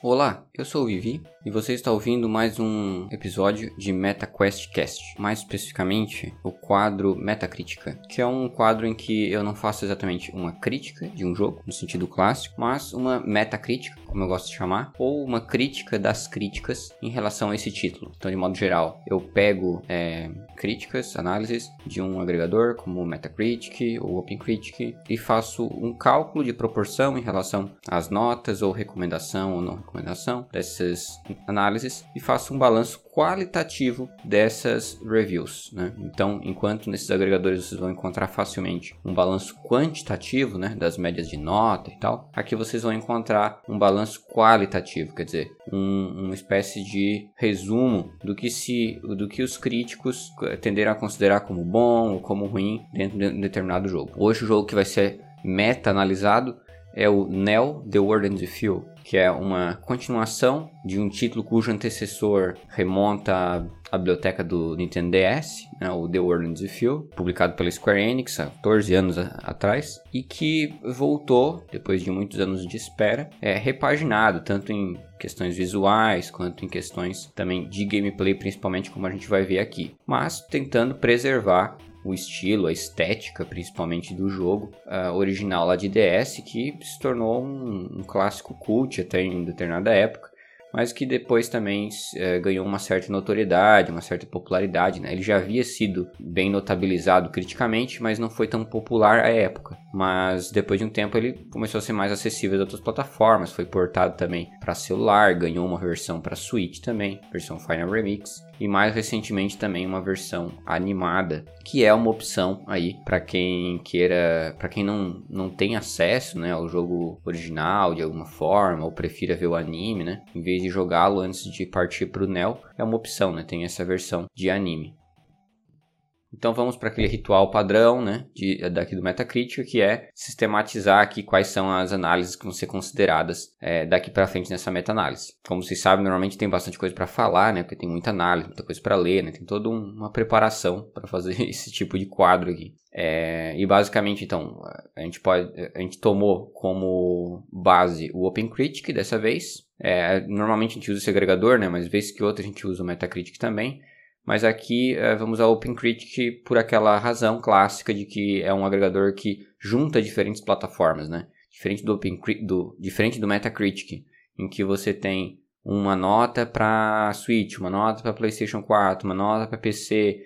Olá, eu sou o Vivi e você está ouvindo mais um episódio de MetaQuest Cast, mais especificamente o quadro Metacrítica, que é um quadro em que eu não faço exatamente uma crítica de um jogo, no sentido clássico, mas uma metacrítica, como eu gosto de chamar, ou uma crítica das críticas em relação a esse título. Então, de modo geral, eu pego é, críticas, análises de um agregador como Metacritic ou OpenCritic e faço um cálculo de proporção em relação às notas ou recomendação ou não recomendação dessas análises e faço um balanço qualitativo dessas reviews. Né? Então, enquanto nesses agregadores vocês vão encontrar facilmente um balanço quantitativo né, das médias de nota e tal, aqui vocês vão encontrar um balanço qualitativo, quer dizer, um, uma espécie de resumo do que se, do que os críticos tenderam a considerar como bom ou como ruim dentro de um determinado jogo. Hoje o jogo que vai ser meta-analisado é o Neo The Word and the Feel, que é uma continuação de um título cujo antecessor remonta à biblioteca do Nintendo DS, né, o The World and the Feel, publicado pela Square Enix há 14 anos atrás, e que voltou, depois de muitos anos de espera, é repaginado, tanto em questões visuais quanto em questões também de gameplay, principalmente como a gente vai ver aqui, mas tentando preservar o estilo, a estética principalmente do jogo uh, original lá de DS, que se tornou um, um clássico cult até em determinada época mas que depois também é, ganhou uma certa notoriedade, uma certa popularidade. Né? Ele já havia sido bem notabilizado criticamente, mas não foi tão popular à época. Mas depois de um tempo ele começou a ser mais acessível a outras plataformas, foi portado também para celular, ganhou uma versão para Switch também, versão Final Remix e mais recentemente também uma versão animada, que é uma opção aí para quem queira, para quem não, não tem acesso, né, ao jogo original de alguma forma ou prefira ver o anime, né, em vez de jogá-lo antes de partir para o Neo, é uma opção, né, tem essa versão de anime. Então vamos para aquele ritual padrão, né, de, daqui do Metacritic, que é sistematizar aqui quais são as análises que vão ser consideradas é, daqui para frente nessa meta-análise. Como vocês sabem, normalmente tem bastante coisa para falar, né, porque tem muita análise, muita coisa para ler, né, tem toda um, uma preparação para fazer esse tipo de quadro aqui. É, e basicamente, então, a gente pode, a gente tomou como base o OpenCritic dessa vez. É, normalmente a gente usa esse agregador, né, mas vez que outra a gente usa o Metacritic também. Mas aqui é, vamos ao OpenCritic por aquela razão clássica de que é um agregador que junta diferentes plataformas, né? Diferente do, OpenCritic, do, diferente do Metacritic, em que você tem uma nota para Switch, uma nota para PlayStation 4, uma nota para PC,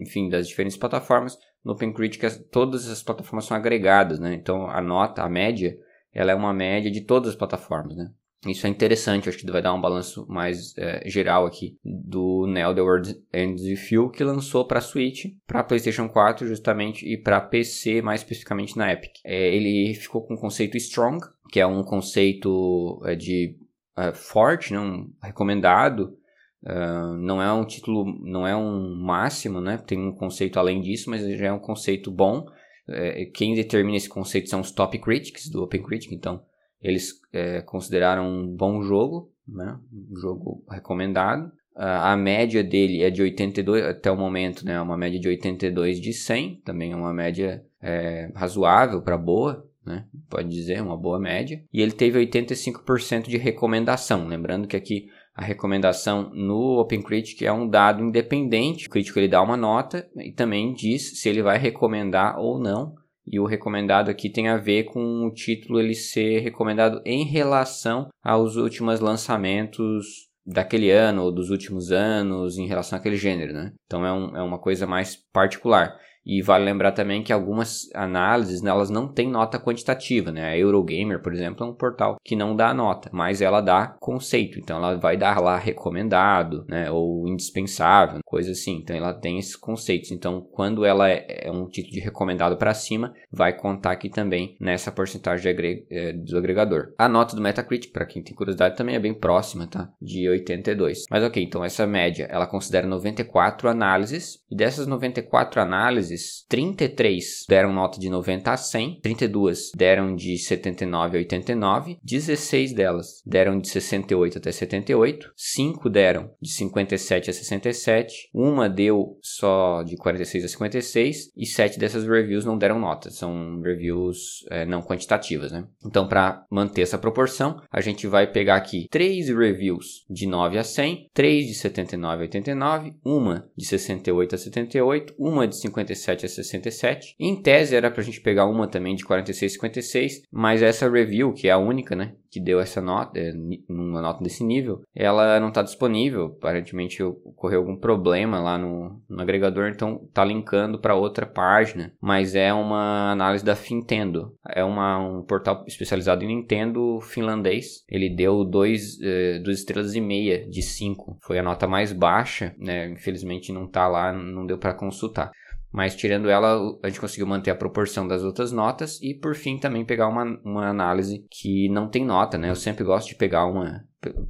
enfim, das diferentes plataformas. No OpenCritic todas as plataformas são agregadas, né? Então a nota, a média, ela é uma média de todas as plataformas, né? Isso é interessante, acho que vai dar um balanço mais é, geral aqui do Neo The World and the Few que lançou para Switch, para PlayStation 4 justamente e para PC mais especificamente na Epic. É, ele ficou com o conceito Strong, que é um conceito é, de é, forte, né, um recomendado. Uh, não é um título, não é um máximo, né? Tem um conceito além disso, mas já é um conceito bom. É, quem determina esse conceito são os top critics do OpenCritic, então eles é, consideraram um bom jogo, né? um jogo recomendado. a média dele é de 82, até o momento, né? uma média de 82 de 100, também é uma média é, razoável para boa, né? pode dizer, uma boa média. E ele teve 85% de recomendação, lembrando que aqui a recomendação no OpenCritic é um dado independente. O crítico ele dá uma nota e também diz se ele vai recomendar ou não e o recomendado aqui tem a ver com o título ele ser recomendado em relação aos últimos lançamentos daquele ano ou dos últimos anos em relação àquele gênero, né? Então é, um, é uma coisa mais particular. E vale lembrar também que algumas análises elas não têm nota quantitativa, né? A Eurogamer, por exemplo, é um portal que não dá nota, mas ela dá conceito. Então ela vai dar lá recomendado, né? Ou indispensável, coisa assim. Então ela tem esses conceitos. Então quando ela é, é um título de recomendado para cima, vai contar aqui também nessa porcentagem agre é, do agregador. A nota do Metacritic, para quem tem curiosidade, também é bem próxima, tá? De 82. Mas ok, então essa média ela considera 94 análises e dessas 94 análises análises, 33 deram nota de 90 a 100, 32 deram de 79 a 89, 16 delas deram de 68 até 78, 5 deram de 57 a 67, uma deu só de 46 a 56 e 7 dessas reviews não deram nota, são reviews é, não quantitativas, né? Então, para manter essa proporção, a gente vai pegar aqui 3 reviews de 9 a 100, 3 de 79 a 89, uma de 68 a 78, uma de 57 a 67. Em tese era para a gente pegar uma também de 46 a 56, mas essa review, que é a única, né, que deu essa nota, é, uma nota desse nível, ela não está disponível. Aparentemente ocorreu algum problema lá no, no agregador, então está linkando para outra página. Mas é uma análise da Fintendo. É uma, um portal especializado em Nintendo finlandês. Ele deu 2 eh, estrelas e meia de 5. Foi a nota mais baixa, né? Infelizmente não está lá, não deu para consultar. Mas tirando ela, a gente conseguiu manter a proporção das outras notas e por fim também pegar uma, uma análise que não tem nota, né? Eu sempre gosto de pegar uma,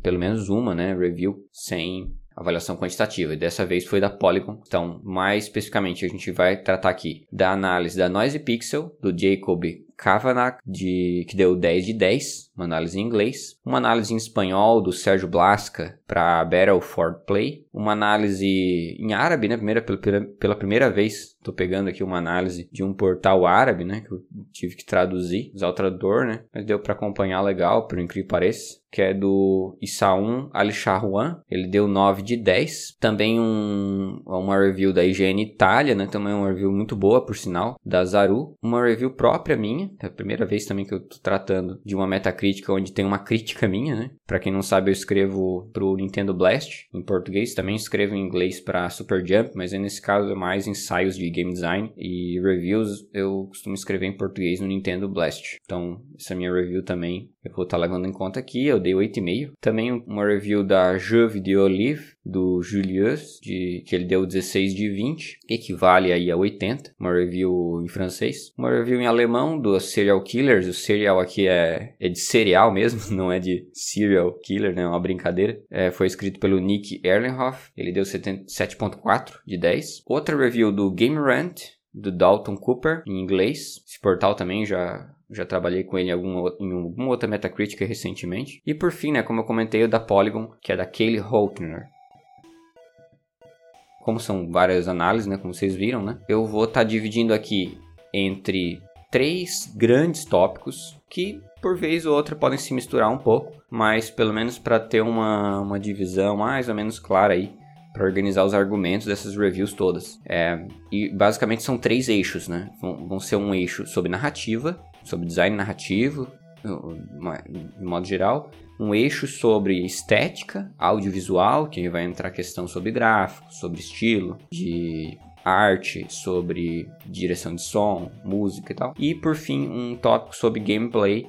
pelo menos uma, né, review sem avaliação quantitativa. E dessa vez foi da Polygon. Então, mais especificamente, a gente vai tratar aqui da análise da Noise Pixel, do Jacob Kavanagh, de, que deu 10 de 10, uma análise em inglês, uma análise em espanhol do Sérgio Blasca para Battle for Play, uma análise em árabe, né, primeira, pela, pela primeira vez, estou pegando aqui uma análise de um portal árabe, né, que eu tive que traduzir, usar o tradutor, né, mas deu para acompanhar legal, por incrível que pareça que é do Issaum Al-Shahwan, ele deu 9 de 10. Também um, uma review da IGN Itália, né? Também uma review muito boa, por sinal, da Zaru. Uma review própria minha, é a primeira vez também que eu tô tratando de uma metacrítica onde tem uma crítica minha, né? Pra quem não sabe, eu escrevo pro Nintendo Blast em português, também escrevo em inglês para Super Jump, mas nesse caso é mais ensaios de game design e reviews eu costumo escrever em português no Nintendo Blast. Então, essa minha review também eu vou estar tá levando em conta aqui. Eu dei 8,5. Também uma review da Juve de Olive, do Julius, de, que ele deu 16 de 20, equivale aí a 80. Uma review em francês. Uma review em alemão do Serial Killers. O serial aqui é, é de cereal mesmo, não é de serial killer, né? É uma brincadeira. É, foi escrito pelo Nick Erlenhoff. Ele deu 7.4 de 10. Outra review do Game Rant, do Dalton Cooper, em inglês. Esse portal também já já trabalhei com ele em alguma, em alguma outra Metacritic recentemente. E por fim, né, como eu comentei, o da Polygon, que é da Kaylee Holtner. Como são várias análises, né, como vocês viram, né, eu vou estar tá dividindo aqui entre três grandes tópicos que por vez ou outra podem se misturar um pouco, mas pelo menos para ter uma, uma divisão mais ou menos clara aí para organizar os argumentos dessas reviews todas. É, e basicamente são três eixos, né? Vão, vão ser um eixo sobre narrativa, sobre design narrativo, de modo geral, um eixo sobre estética, audiovisual, que vai entrar questão sobre gráfico, sobre estilo, de arte, sobre direção de som, música e tal. E por fim, um tópico sobre gameplay,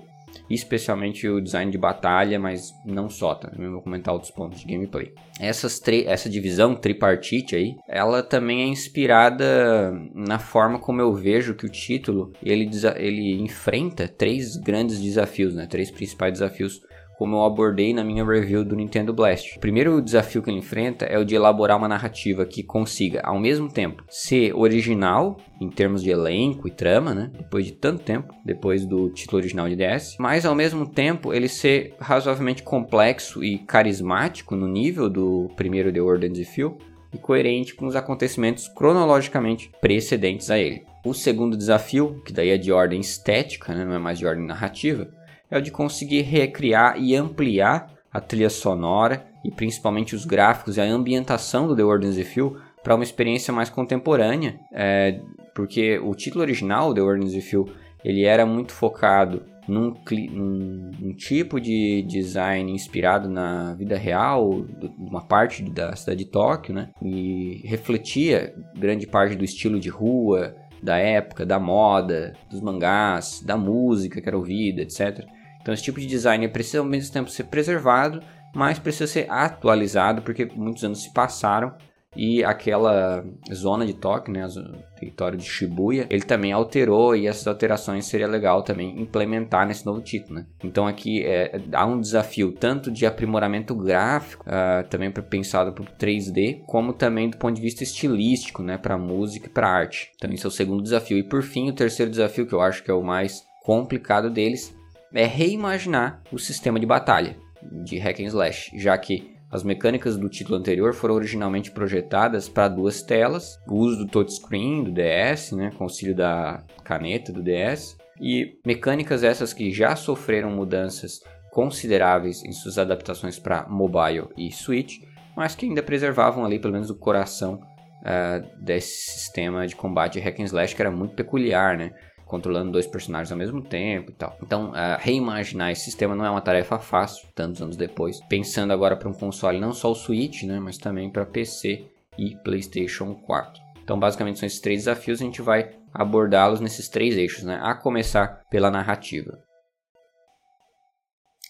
especialmente o design de batalha, mas não só, também tá? vou comentar outros pontos de gameplay. Essas essa divisão tripartite aí, ela também é inspirada na forma como eu vejo que o título ele, ele enfrenta três grandes desafios, né? Três principais desafios como eu abordei na minha review do Nintendo Blast. O primeiro desafio que ele enfrenta é o de elaborar uma narrativa que consiga, ao mesmo tempo, ser original em termos de elenco e trama, né? Depois de tanto tempo, depois do título original de DS, mas ao mesmo tempo ele ser razoavelmente complexo e carismático no nível do primeiro The and the Feel e coerente com os acontecimentos cronologicamente precedentes a ele. O segundo desafio, que daí é de ordem estética, né? não é mais de ordem narrativa, é o de conseguir recriar e ampliar a trilha sonora e principalmente os gráficos e a ambientação do The the Field para uma experiência mais contemporânea, é, porque o título original, The the Field, ele era muito focado num, num, num, tipo de design inspirado na vida real, de uma parte da cidade de Tóquio, né? E refletia grande parte do estilo de rua, da época, da moda, dos mangás, da música que era ouvida, etc. Então esse tipo de design precisa ao mesmo tempo ser preservado, mas precisa ser atualizado porque muitos anos se passaram e aquela zona de toque, né, o território de Shibuya, ele também alterou e essas alterações seria legal também implementar nesse novo título, né? Então aqui é, há um desafio tanto de aprimoramento gráfico, uh, também pensado para 3D, como também do ponto de vista estilístico, né, para música e para arte. Então esse é o segundo desafio e por fim o terceiro desafio que eu acho que é o mais complicado deles é reimaginar o sistema de batalha de hack and slash, já que as mecânicas do título anterior foram originalmente projetadas para duas telas, o uso do touchscreen do DS, né, com auxílio da caneta do DS, e mecânicas essas que já sofreram mudanças consideráveis em suas adaptações para mobile e Switch, mas que ainda preservavam ali pelo menos o coração uh, desse sistema de combate hack and slash que era muito peculiar, né? Controlando dois personagens ao mesmo tempo e tal. Então, uh, reimaginar esse sistema não é uma tarefa fácil, tantos anos depois. Pensando agora para um console, não só o Switch, né, mas também para PC e PlayStation 4. Então, basicamente, são esses três desafios e a gente vai abordá-los nesses três eixos, né? A começar pela narrativa.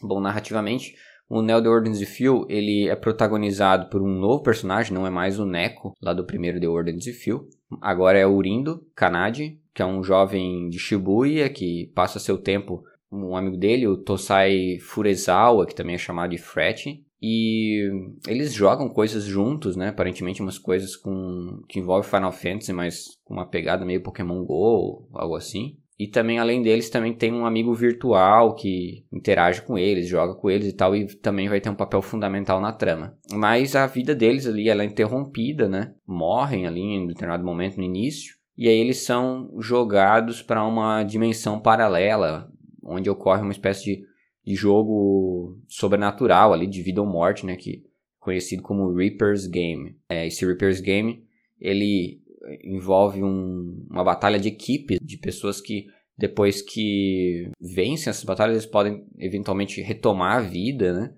Bom, narrativamente, o Neo The Ordens de Phil, ele é protagonizado por um novo personagem, não é mais o Neko, lá do primeiro The Ordens de Phil. Agora é o Urindo Kanadi, que é um jovem de Shibuya que passa seu tempo um amigo dele, o Tosai Furezawa, que também é chamado de Fret, e eles jogam coisas juntos, né? Aparentemente umas coisas com que envolvem Final Fantasy, mas com uma pegada meio Pokémon Go, algo assim. E também, além deles, também tem um amigo virtual que interage com eles, joga com eles e tal, e também vai ter um papel fundamental na trama. Mas a vida deles ali, ela é interrompida, né? Morrem ali em determinado momento no início e aí eles são jogados para uma dimensão paralela, onde ocorre uma espécie de, de jogo sobrenatural ali, de vida ou morte, né, que conhecido como Reaper's Game. É, esse Reaper's Game, ele envolve um, uma batalha de equipe, de pessoas que depois que vencem essas batalhas, eles podem eventualmente retomar a vida, né,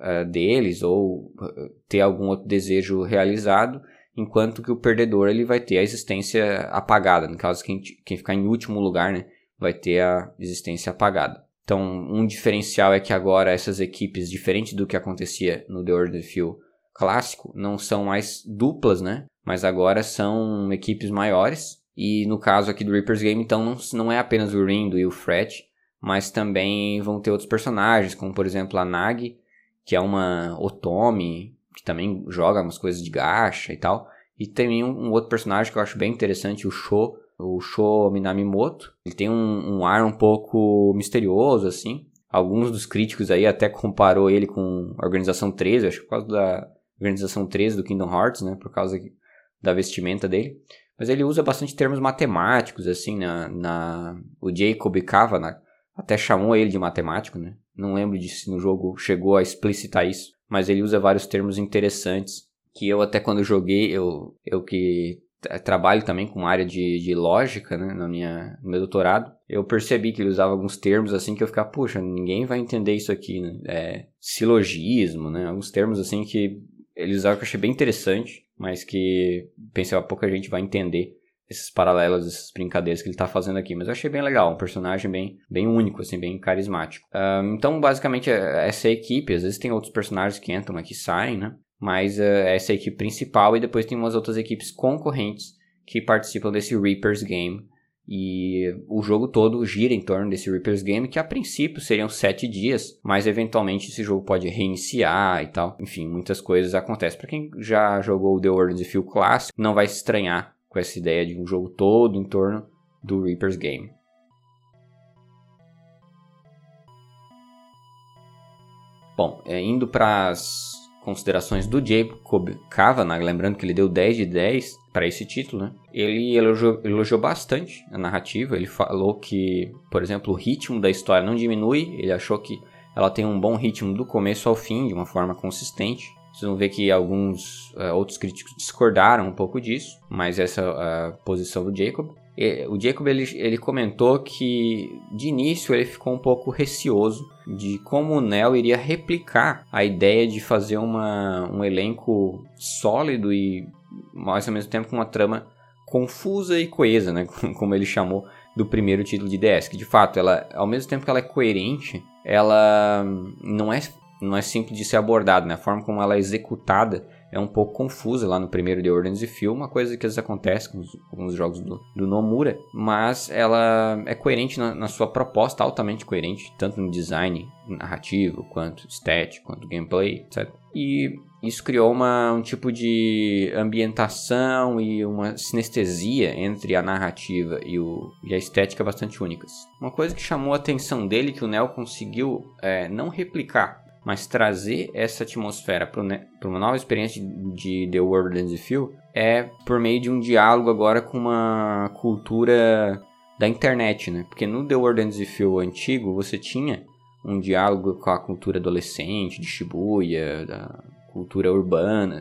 uh, deles ou uh, ter algum outro desejo realizado enquanto que o perdedor ele vai ter a existência apagada. No caso, quem, quem ficar em último lugar, né, vai ter a existência apagada. Então, um diferencial é que agora essas equipes, diferente do que acontecia no The Order Field clássico, não são mais duplas, né? Mas agora são equipes maiores. E no caso aqui do Reaper's Game, então não, é apenas o Rindo e o Fret, mas também vão ter outros personagens, como por exemplo a Nagi, que é uma Otome, que também joga umas coisas de gacha e tal. E tem um, um, outro personagem que eu acho bem interessante, o Sho, o Sho Minamimoto. Ele tem um, um, ar um pouco misterioso, assim. Alguns dos críticos aí até comparou ele com a Organização 13, acho que por causa da Organização 13 do Kingdom Hearts, né? Por causa da vestimenta dele. Mas ele usa bastante termos matemáticos, assim, na... na... O Jacob Kavanagh até chamou ele de matemático, né? Não lembro de se no jogo chegou a explicitar isso mas ele usa vários termos interessantes que eu até quando joguei, eu, eu que trabalho também com área de, de lógica, né, na minha, no meu doutorado, eu percebi que ele usava alguns termos assim que eu ficava, puxa, ninguém vai entender isso aqui, né? É, silogismo, né? Alguns termos assim que ele usava que eu achei bem interessante, mas que pensei, pouca gente vai entender esses paralelos, essas brincadeiras que ele está fazendo aqui. Mas eu achei bem legal, um personagem bem, bem único, assim, bem carismático. Então, basicamente, é, essa equipe, às vezes tem outros personagens que entram aqui e saem, né? Mas uh, essa é a equipe principal e depois tem umas outras equipes concorrentes que participam desse Reaper's Game. E o jogo todo gira em torno desse Reaper's Game, que a princípio seriam sete dias, mas eventualmente esse jogo pode reiniciar e tal. Enfim, muitas coisas acontecem. Para quem já jogou o The World of Field clássico, não vai se estranhar com essa ideia de um jogo todo em torno do Reaper's Game. Bom, é, indo para as considerações do Jacob Kavanagh, lembrando que ele deu 10 de 10 para esse título, né? Ele elogiou, elogiou, bastante a narrativa, ele falou que, por exemplo, o ritmo da história não diminui, ele achou que ela tem um bom ritmo do começo ao fim, de uma forma consistente. Vocês vão ver que alguns uh, outros críticos discordaram um pouco disso, mas essa é a posição do Jacob. E, o Jacob ele, ele comentou que de início ele ficou um pouco receoso de como o Neo iria replicar a ideia de fazer uma, um elenco sólido e mais ao mesmo tempo com uma trama confusa e coesa, né? como ele chamou do primeiro título de DS, que de fato ela, ao mesmo tempo que ela é coerente, ela não é não é simples de ser abordado, né? A forma como ela é executada é um pouco confusa lá no primeiro The of Feel, uma coisa que às vezes acontece com alguns jogos do, do, Nomura, mas ela é coerente na, na, sua proposta, altamente coerente, tanto no design narrativo, quanto estético, quanto gameplay, etc. E isso criou uma, um tipo de ambientação e uma sinestesia entre a narrativa e, o, e a estética bastante únicas. Uma coisa que chamou a atenção dele, que o Neo conseguiu é, não replicar mas trazer essa atmosfera para uma nova experiência de, The World and the Feel é por meio de um diálogo agora com uma cultura da internet, né? Porque no The World and the Feel antigo você tinha um diálogo com a cultura adolescente de Shibuya, da cultura urbana,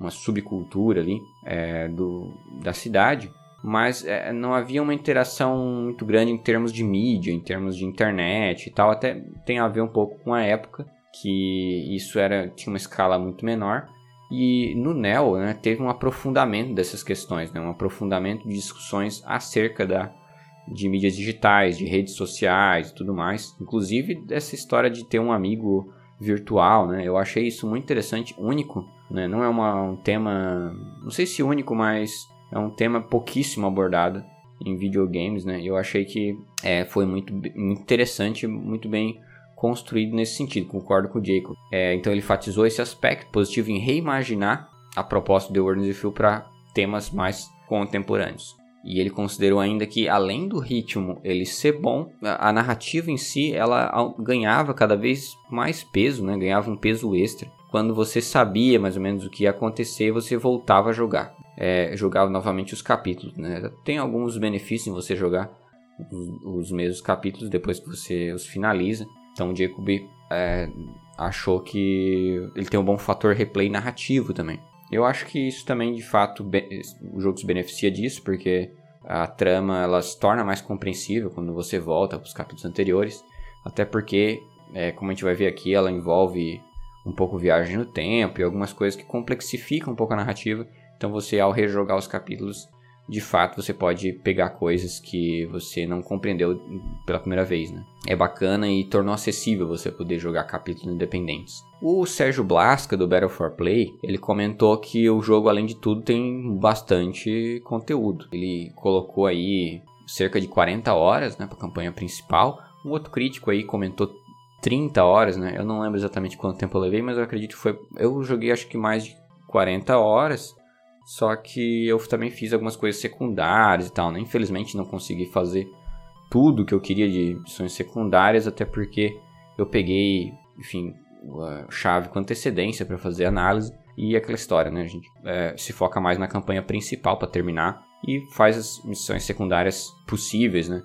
uma subcultura ali é, do, da cidade, mas é, não havia uma interação muito grande em termos de mídia, em termos de internet e tal. Até tem a ver um pouco com a época que isso era tinha uma escala muito menor. E no Neo né, teve um aprofundamento dessas questões, né, um aprofundamento de discussões acerca da, de mídias digitais, de redes sociais e tudo mais. Inclusive dessa história de ter um amigo virtual, né? Eu achei isso muito interessante, único, né? Não é uma, um tema, não sei se único, mas é um tema pouquíssimo abordado em videogames, né? Eu achei que é, foi muito interessante, muito bem construído nesse sentido, concordo com o Jacob. É, então ele enfatizou esse aspecto positivo em reimaginar a proposta World of Feel para temas mais contemporâneos. E ele considerou ainda que além do ritmo ele ser bom, a narrativa em si ela ganhava cada vez mais peso, né? ganhava um peso extra. Quando você sabia mais ou menos o que ia acontecer, você voltava a jogar. É, jogava novamente os capítulos. Né? Tem alguns benefícios em você jogar os mesmos capítulos depois que você os finaliza. Então o Jacob é, achou que ele tem um bom fator replay narrativo também. Eu acho que isso também, de fato, o jogo se beneficia disso, porque a trama ela se torna mais compreensível quando você volta para os capítulos anteriores. Até porque, é, como a gente vai ver aqui, ela envolve um pouco viagem no tempo e algumas coisas que complexificam um pouco a narrativa. Então você, ao rejogar os capítulos, de fato você pode pegar coisas que você não compreendeu pela primeira vez, né? É bacana e tornou acessível você poder jogar capítulos independentes. O Sérgio Blasca do Battle for Play, ele comentou que o jogo além de tudo tem bastante conteúdo. Ele colocou aí cerca de 40 horas, né, para a campanha principal. Um outro crítico aí comentou 30 horas, né? Eu não lembro exatamente quanto tempo eu levei, mas eu acredito que foi eu joguei acho que mais de 40 horas só que eu também fiz algumas coisas secundárias e tal, né? Infelizmente não consegui fazer tudo que eu queria de missões secundárias, até porque eu peguei, enfim, a chave com antecedência para fazer análise e aquela história, né? A gente é, se foca mais na campanha principal para terminar e faz as missões secundárias possíveis, né?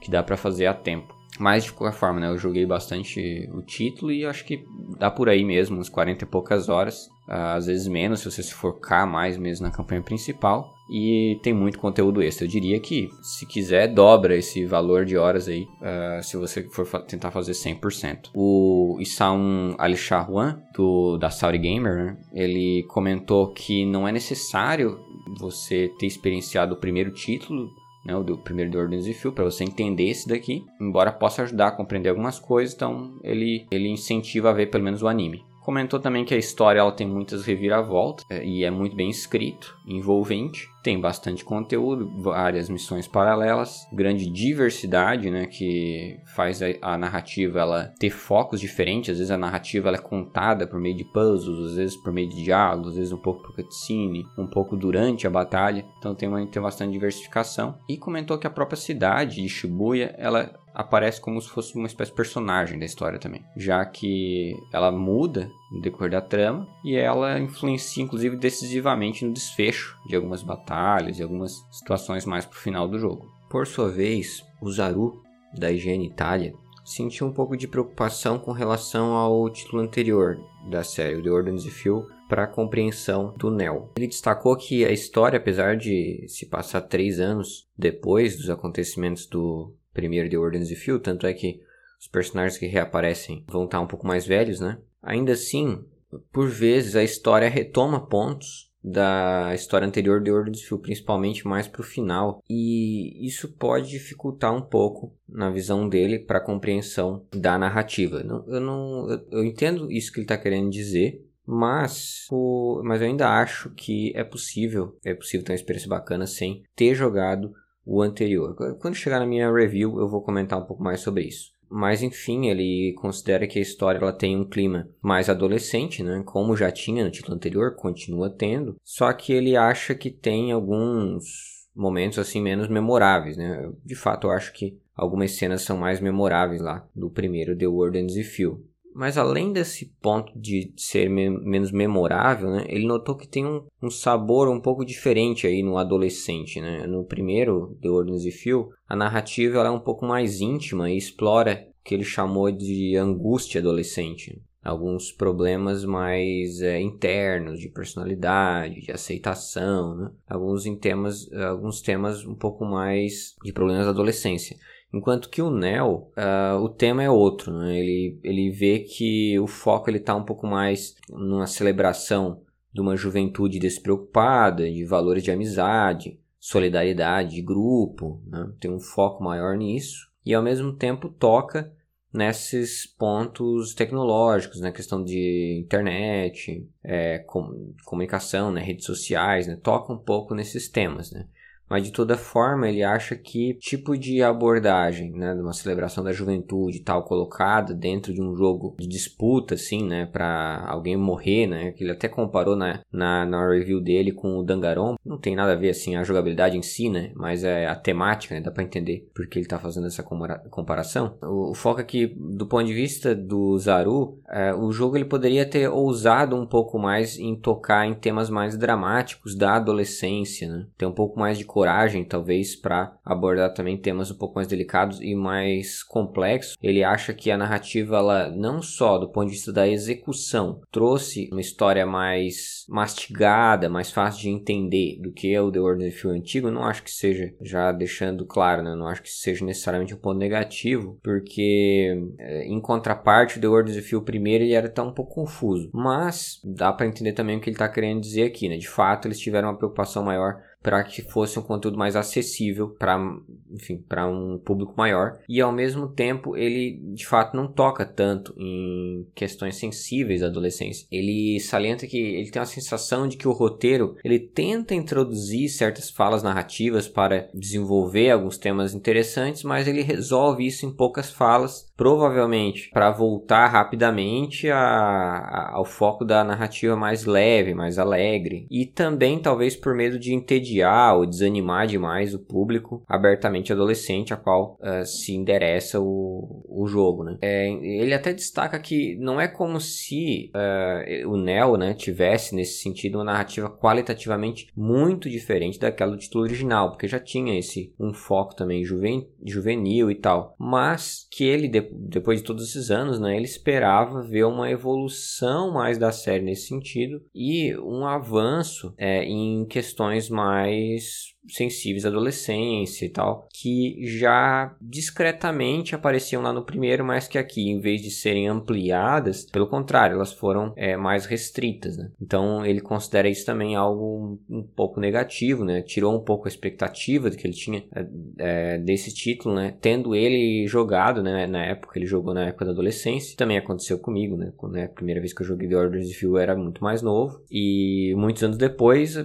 Que dá para fazer a tempo. Mas de qualquer forma, né? Eu joguei bastante o título e acho que dá por aí mesmo, uns 40 e poucas horas. Uh, às vezes menos se você se focar mais mesmo na campanha principal. E tem muito conteúdo extra. Eu diria que, se quiser, dobra esse valor de horas aí, uh, se você for fa tentar fazer 100%. O Issaum Alisharwan, do da Saudi Gamer, né? ele comentou que não é necessário você ter experienciado o primeiro título né, o do primeiro de Ordens de Fio, para você entender esse daqui, embora possa ajudar a compreender algumas coisas, então ele, ele incentiva a ver pelo menos o anime. Comentou também que a história ela tem muitas reviravoltas é, e é muito bem escrito, envolvente, tem bastante conteúdo, várias missões paralelas, grande diversidade, né, que faz a, a, narrativa ela ter focos diferentes. Às vezes a narrativa ela é contada por meio de puzzles, às vezes por meio de diálogos, às vezes um pouco por cutscene, um pouco durante a batalha. Então tem, uma, tem bastante diversificação. E comentou que a própria cidade de Shibuya ela aparece como se fosse uma espécie de personagem da história também, já que ela muda no decorrer da trama e ela influencia inclusive decisivamente no desfecho de algumas batalhas e algumas situações mais pro final do jogo. Por sua vez, o Zaru da IGN Itália sentiu um pouco de preocupação com relação ao título anterior da série, The of Feel, para a compreensão do Neo. Ele destacou que a história, apesar de se passar três anos depois dos acontecimentos do primeiro The Ordens of Field, tanto é que os personagens que reaparecem vão estar um pouco mais velhos, né? Ainda assim, por vezes a história retoma pontos da história anterior de Ordens Field, principalmente mais para o final, e isso pode dificultar um pouco na visão dele para a compreensão da narrativa. eu não, eu entendo isso que ele está querendo dizer, Mas, o, mas eu ainda acho que é possível, é possível ter uma experiência bacana sem ter jogado o anterior. Quando chegar na minha review, eu vou comentar um pouco mais sobre isso. Mas enfim, ele considera que a história ela tem um clima mais adolescente, né? Como já tinha no título anterior, continua tendo. Só que ele acha que tem alguns momentos assim menos memoráveis, né? De fato, eu acho que algumas cenas são mais memoráveis lá do primeiro The Warden's e Phil. Mas além desse ponto de ser me menos memorável, né, ele notou que tem um, um, sabor um pouco diferente aí no adolescente. Né? No primeiro, The Ordens e Phil, a narrativa é um pouco mais íntima e explora o que ele chamou de angústia adolescente. Alguns problemas mais é, internos, de personalidade, de aceitação, né? alguns, temas, alguns temas um pouco mais de problemas da adolescência. Enquanto que o Neo, uh, o tema é outro, né? ele, ele vê que o foco ele está um pouco mais numa celebração de uma juventude despreocupada, de valores de amizade, solidariedade de grupo, né? tem um foco maior nisso, e ao mesmo tempo toca nesses pontos tecnológicos, na né? questão de internet, é, com, comunicação, né? redes sociais, né? toca um pouco nesses temas. Né? Mas de toda forma, ele acha que tipo de abordagem, né, de uma celebração da juventude tal colocada dentro de um jogo de disputa, assim, né, para alguém morrer, né, que ele até comparou na, na, na review dele com o Dangaron. Não tem nada a ver, assim, a jogabilidade em si, né, mas é a temática, né, dá para entender porque ele tá fazendo essa comparação. O, o foco aqui, do ponto de vista do Zaru, é, o jogo ele poderia ter ousado um pouco mais em tocar em temas mais dramáticos da adolescência, né, ter um pouco mais de coragem, talvez, para abordar também temas um pouco mais delicados e mais complexos. Ele acha que a narrativa, ela não só do ponto de vista da execução, trouxe uma história mais mastigada, mais fácil de entender do que é o The Ordinary Feel antigo. Não acho que seja, já deixando claro, né? Não acho que seja necessariamente um ponto negativo, porque eh, em contraparte, o The Ordinary Feel primeiro ele era tão um pouco confuso. Mas dá para entender também o que ele está querendo dizer aqui, né? De fato, eles tiveram uma preocupação maior para que fosse um conteúdo mais acessível para, enfim, para um público maior. E ao mesmo tempo, ele de fato não toca tanto em questões sensíveis da adolescência. Ele salienta que ele tem a sensação de que o roteiro, ele tenta introduzir certas falas narrativas para desenvolver alguns temas interessantes, mas ele resolve isso em poucas falas, provavelmente para voltar rapidamente a, a, ao foco da narrativa mais leve, mais alegre, e também talvez por medo de entediar ou desanimar demais o público abertamente adolescente a qual uh, se endereça o, o jogo, né? É, ele até destaca que não é como se uh, o Neo, né, tivesse nesse sentido uma narrativa qualitativamente muito diferente daquela do título original, porque já tinha esse um foco também juven, juvenil e tal, mas que ele de, depois de todos esses anos, né, ele esperava ver uma evolução mais da série nesse sentido e um avanço é, em questões mais mais sensíveis à adolescência e tal, que já discretamente apareciam lá no primeiro, mas que aqui, em vez de serem ampliadas, pelo contrário, elas foram é, mais restritas. Né? Então ele considera isso também algo um pouco negativo, né? tirou um pouco a expectativa que ele tinha é, é, desse título, né? tendo ele jogado né? na época, ele jogou na época da adolescência, também aconteceu comigo, né? Quando, né? a primeira vez que eu joguei The Orders of Feel era muito mais novo, e muitos anos depois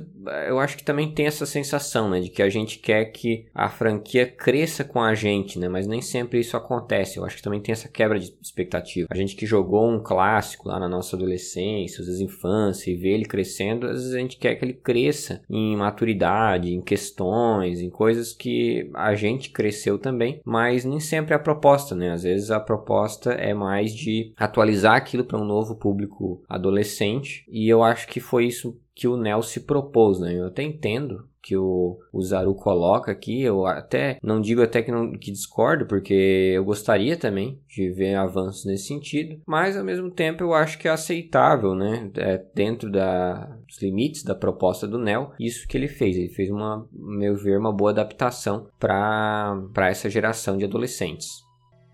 eu acho que também tem essa sensação né, de que a gente quer que a franquia cresça com a gente, né, mas nem sempre isso acontece. Eu acho que também tem essa quebra de expectativa. A gente que jogou um clássico lá na nossa adolescência, às vezes infância, e vê ele crescendo, às vezes a gente quer que ele cresça em maturidade, em questões, em coisas que a gente cresceu também, mas nem sempre é a proposta, né? Às vezes a proposta é mais de atualizar aquilo para um novo público adolescente, e eu acho que foi isso que o Nel se propôs, né? Eu até entendo que o, o Zaru coloca aqui, eu até não digo até que, não, que discordo, porque eu gostaria também de ver avanços nesse sentido, mas ao mesmo tempo eu acho que é aceitável, né? É, dentro da, dos limites da proposta do Nel, isso que ele fez. Ele fez uma, meu ver, uma boa adaptação para essa geração de adolescentes.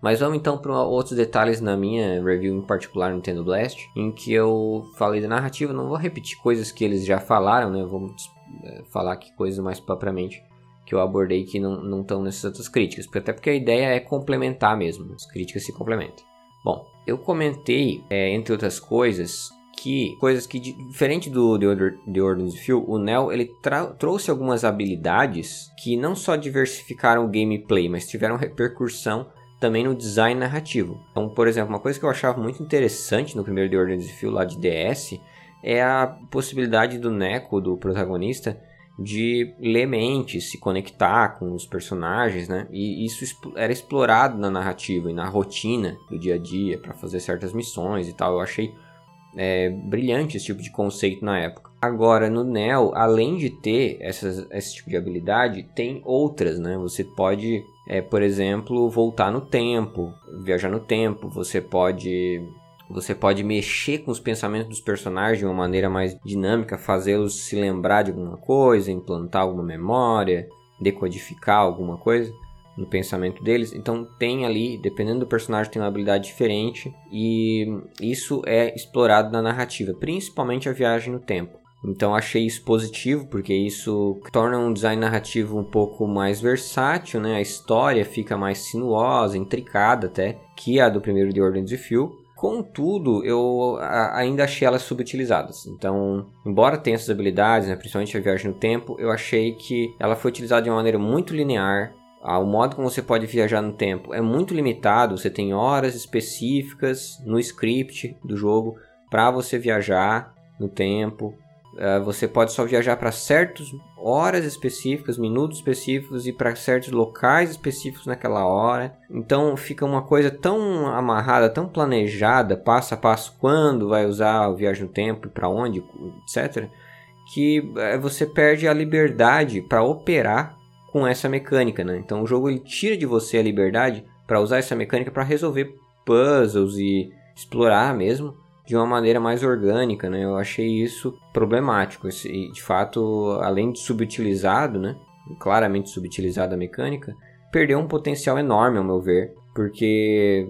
Mas vamos então para outros detalhes na minha review em particular Nintendo Blast, em que eu falei da narrativa, não vou repetir coisas que eles já falaram, né? É, falar aqui coisas mais propriamente que eu abordei que não estão nessas outras críticas, porque, até porque a ideia é complementar mesmo, as críticas se complementam. Bom, eu comentei, é, entre outras coisas, que coisas que diferente do The Order, The of Phil, o Neo ele trouxe algumas habilidades que não só diversificaram o gameplay, mas tiveram repercussão também no design narrativo. Então, por exemplo, uma coisa que eu achava muito interessante no primeiro The of Phil lá de DS é a possibilidade do Neko, do protagonista, de ler mentes, se conectar com os personagens, né? E isso era explorado na narrativa e na rotina do dia a dia para fazer certas missões e tal. Eu achei é, brilhante esse tipo de conceito na época. Agora, no Neo, além de ter essas, esse tipo de habilidade, tem outras, né? Você pode, é, por exemplo, voltar no tempo, viajar no tempo, você pode você pode mexer com os pensamentos dos personagens de uma maneira mais dinâmica, fazê-los se lembrar de alguma coisa, implantar alguma memória, decodificar alguma coisa no pensamento deles. Então tem ali, dependendo do personagem, tem uma habilidade diferente e isso é explorado na narrativa, principalmente a viagem no tempo. Então achei isso positivo porque isso torna um design narrativo um pouco mais versátil, né? A história fica mais sinuosa, intricada até que a do primeiro The Order of Phil. Contudo, eu ainda achei elas subutilizadas. Então, embora tenha essas habilidades, né, principalmente a viagem no tempo, eu achei que ela foi utilizada de uma maneira muito linear. Ah, o modo como você pode viajar no tempo é muito limitado. Você tem horas específicas no script do jogo para você viajar no tempo. Uh, você pode só viajar para certas horas específicas, minutos específicos e para certos locais específicos naquela hora. Então fica uma coisa tão amarrada, tão planejada, passo a passo, quando vai usar o viagem no tempo e para onde, etc. Que uh, você perde a liberdade para operar com essa mecânica, né? Então o jogo ele tira de você a liberdade para usar essa mecânica para resolver puzzles e explorar mesmo de uma maneira mais orgânica, né? Eu achei isso problemático. De fato, além de subutilizado, né? Claramente subutilizada a mecânica, perdeu um potencial enorme, ao meu ver, porque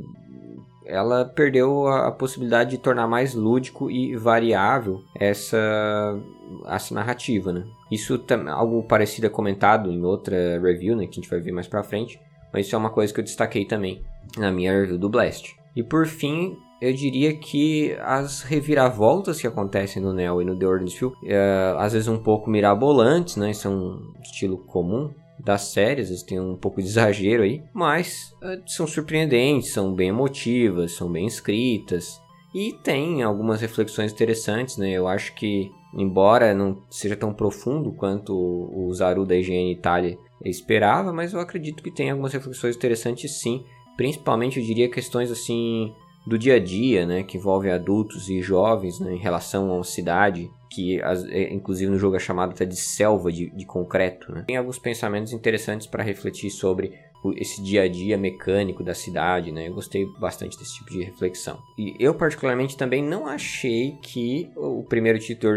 ela perdeu a, possibilidade de tornar mais lúdico e variável essa, essa narrativa, né? Isso algo parecido é comentado em outra review, né, que a gente vai ver mais pra frente, mas isso é uma coisa que eu destaquei também na minha review do Blast. E por fim, eu diria que as reviravoltas que acontecem no Neo e no The Order Field, é, às vezes um pouco mirabolantes, né? Isso é um estilo comum das séries, às vezes tem um pouco de exagero aí, mas é, são surpreendentes, são bem emotivas, são bem escritas e tem algumas reflexões interessantes, né? Eu acho que, embora não seja tão profundo quanto o Zaru da IGN Itália esperava, mas eu acredito que tem algumas reflexões interessantes sim. Principalmente, eu diria, questões assim do dia a dia, né, que envolve adultos e jovens né, em relação a uma cidade, que é, inclusive no jogo é chamado até de selva de, de concreto. Né. Tem alguns pensamentos interessantes para refletir sobre esse dia a dia mecânico da cidade, né? Eu gostei bastante desse tipo de reflexão. E eu particularmente também não achei que o primeiro título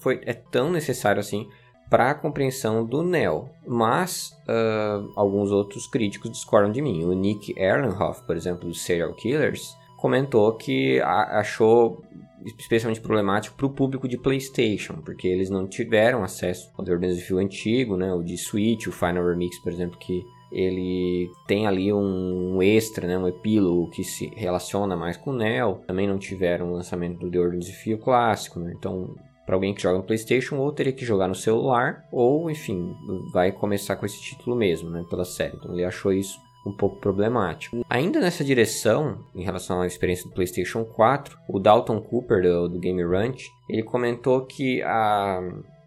foi é tão necessário assim para a compreensão do Neo, mas uh, alguns outros críticos discordam de mim. O Nick Erlenhoff, por exemplo, do Serial Killers, comentou que achou especialmente problemático para o público de PlayStation, porque eles não tiveram acesso ao The de Fio antigo, né, o de Switch, o Final Remix, por exemplo, que ele tem ali um extra, né, um epílogo que se relaciona mais com o Neo. Também não tiveram o lançamento do The Order of Fio clássico, né? Então, para alguém que joga no PlayStation, ou teria que jogar no celular, ou enfim, vai começar com esse título mesmo, né, pela série. Então, ele achou isso um pouco problemático. Ainda nessa direção, em relação à experiência do PlayStation 4, o Dalton Cooper do, do Game Ranch, ele comentou que a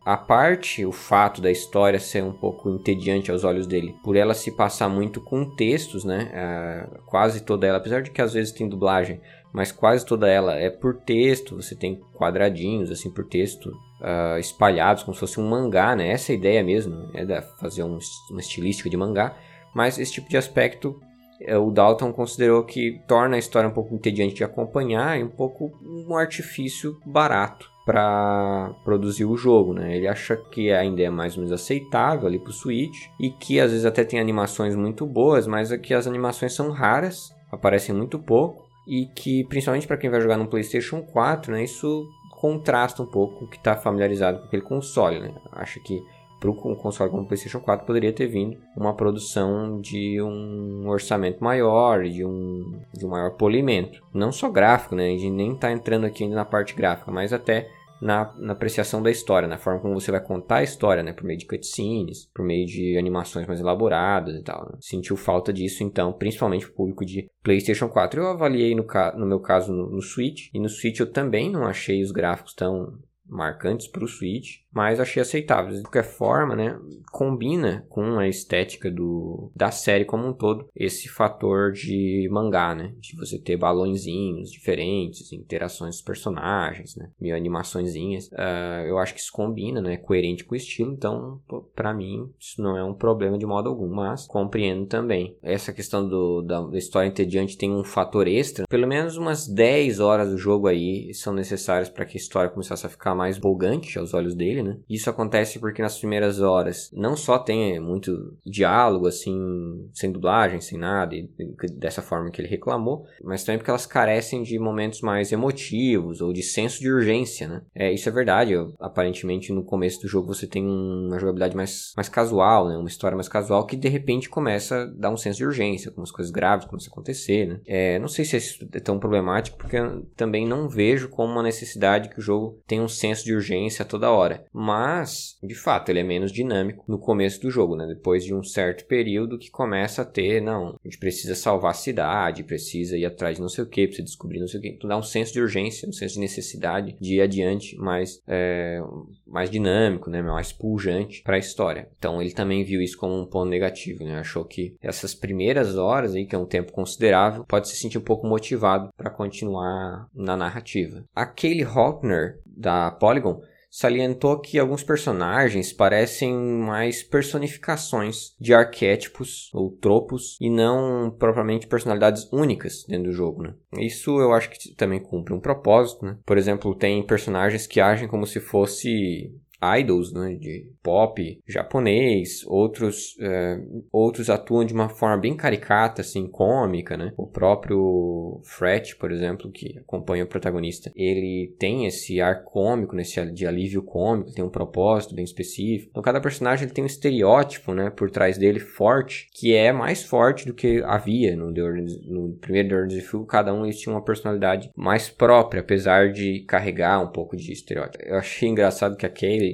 a parte, o fato da história ser um pouco entediante aos olhos dele, por ela se passar muito com textos, né? Uh, quase toda ela, apesar de que às vezes tem dublagem, mas quase toda ela é por texto. Você tem quadradinhos assim por texto uh, espalhados, como se fosse um mangá, né? Essa é a ideia mesmo, é né? fazer um, uma estilística de mangá. Mas esse tipo de aspecto é, o Dalton considerou que torna a história um pouco entediante de acompanhar e um pouco um artifício barato para produzir o jogo, né? Ele acha que ainda é mais ou menos aceitável ali para o Switch e que às vezes até tem animações muito boas, mas é que as animações são raras, aparecem muito pouco e que principalmente para quem vai jogar no PlayStation 4, né? Isso contrasta um pouco o que está familiarizado com aquele console, né? Acha que para um console como o PlayStation 4 poderia ter vindo uma produção de um orçamento maior, de um, de um maior polimento. Não só gráfico, né? A gente nem está entrando aqui ainda na parte gráfica, mas até na, na, apreciação da história, na forma como você vai contar a história, né? Por meio de cutscenes, por meio de animações mais elaboradas e tal. Né? Sentiu falta disso, então, principalmente o público de PlayStation 4. Eu avaliei no, no meu caso no, no Switch, e no Switch eu também não achei os gráficos tão marcantes para o Switch mas achei aceitável. De qualquer forma, né, combina com a estética do, da série como um todo esse fator de mangá, né, de você ter balõezinhos diferentes, interações dos personagens, né, meio animaçõezinhas. Uh, eu acho que isso combina, né, é coerente com o estilo, então para mim isso não é um problema de modo algum, mas compreendo também. Essa questão do, da, da história entediante tem um fator extra, pelo menos umas 10 horas do jogo aí são necessárias para que a história começasse a ficar mais empolgante aos olhos dele dele, né? Isso acontece porque nas primeiras horas não só tem muito diálogo, assim, sem dublagem, sem nada, e, dessa forma que ele reclamou, mas também porque elas carecem de momentos mais emotivos ou de senso de urgência, né? É, isso é verdade. Eu, aparentemente, no começo do jogo você tem uma jogabilidade mais, mais casual, né? Uma história mais casual que de repente começa a dar um senso de urgência, algumas coisas graves começam a acontecer, né? É, não sei se isso é tão problemático, porque eu também não vejo como uma necessidade que o jogo tenha um senso de urgência toda hora mas de fato ele é menos dinâmico no começo do jogo, né? Depois de um certo período que começa a ter, não, a gente precisa salvar a cidade, precisa ir atrás de não sei o que, precisa descobrir não sei o que, então dá um senso de urgência, um senso de necessidade de ir adiante mais, é, mais dinâmico, né? Mais pujante para a história. Então ele também viu isso como um ponto negativo, né? Achou que essas primeiras horas aí, que é um tempo considerável, pode se sentir um pouco motivado para continuar na narrativa. A Kaylee Hockner da Polygon salientou que alguns personagens parecem mais personificações de arquétipos ou tropos e não propriamente personalidades únicas dentro do jogo, né? Isso eu acho que também cumpre um propósito, né? Por exemplo, tem personagens que agem como se fosse idols né, de pop japonês, outros, é, outros atuam de uma forma bem caricata, assim, cômica, né? O próprio Fret, por exemplo, que acompanha o protagonista, ele tem esse ar cômico, nesse de alívio cômico, tem um propósito bem específico. Então, cada personagem ele tem um estereótipo, né, por trás dele forte, que é mais forte do que havia no, The Order, no primeiro The Order of cada um tinha uma personalidade mais própria, apesar de carregar um pouco de estereótipo. Eu achei engraçado que a Kaylee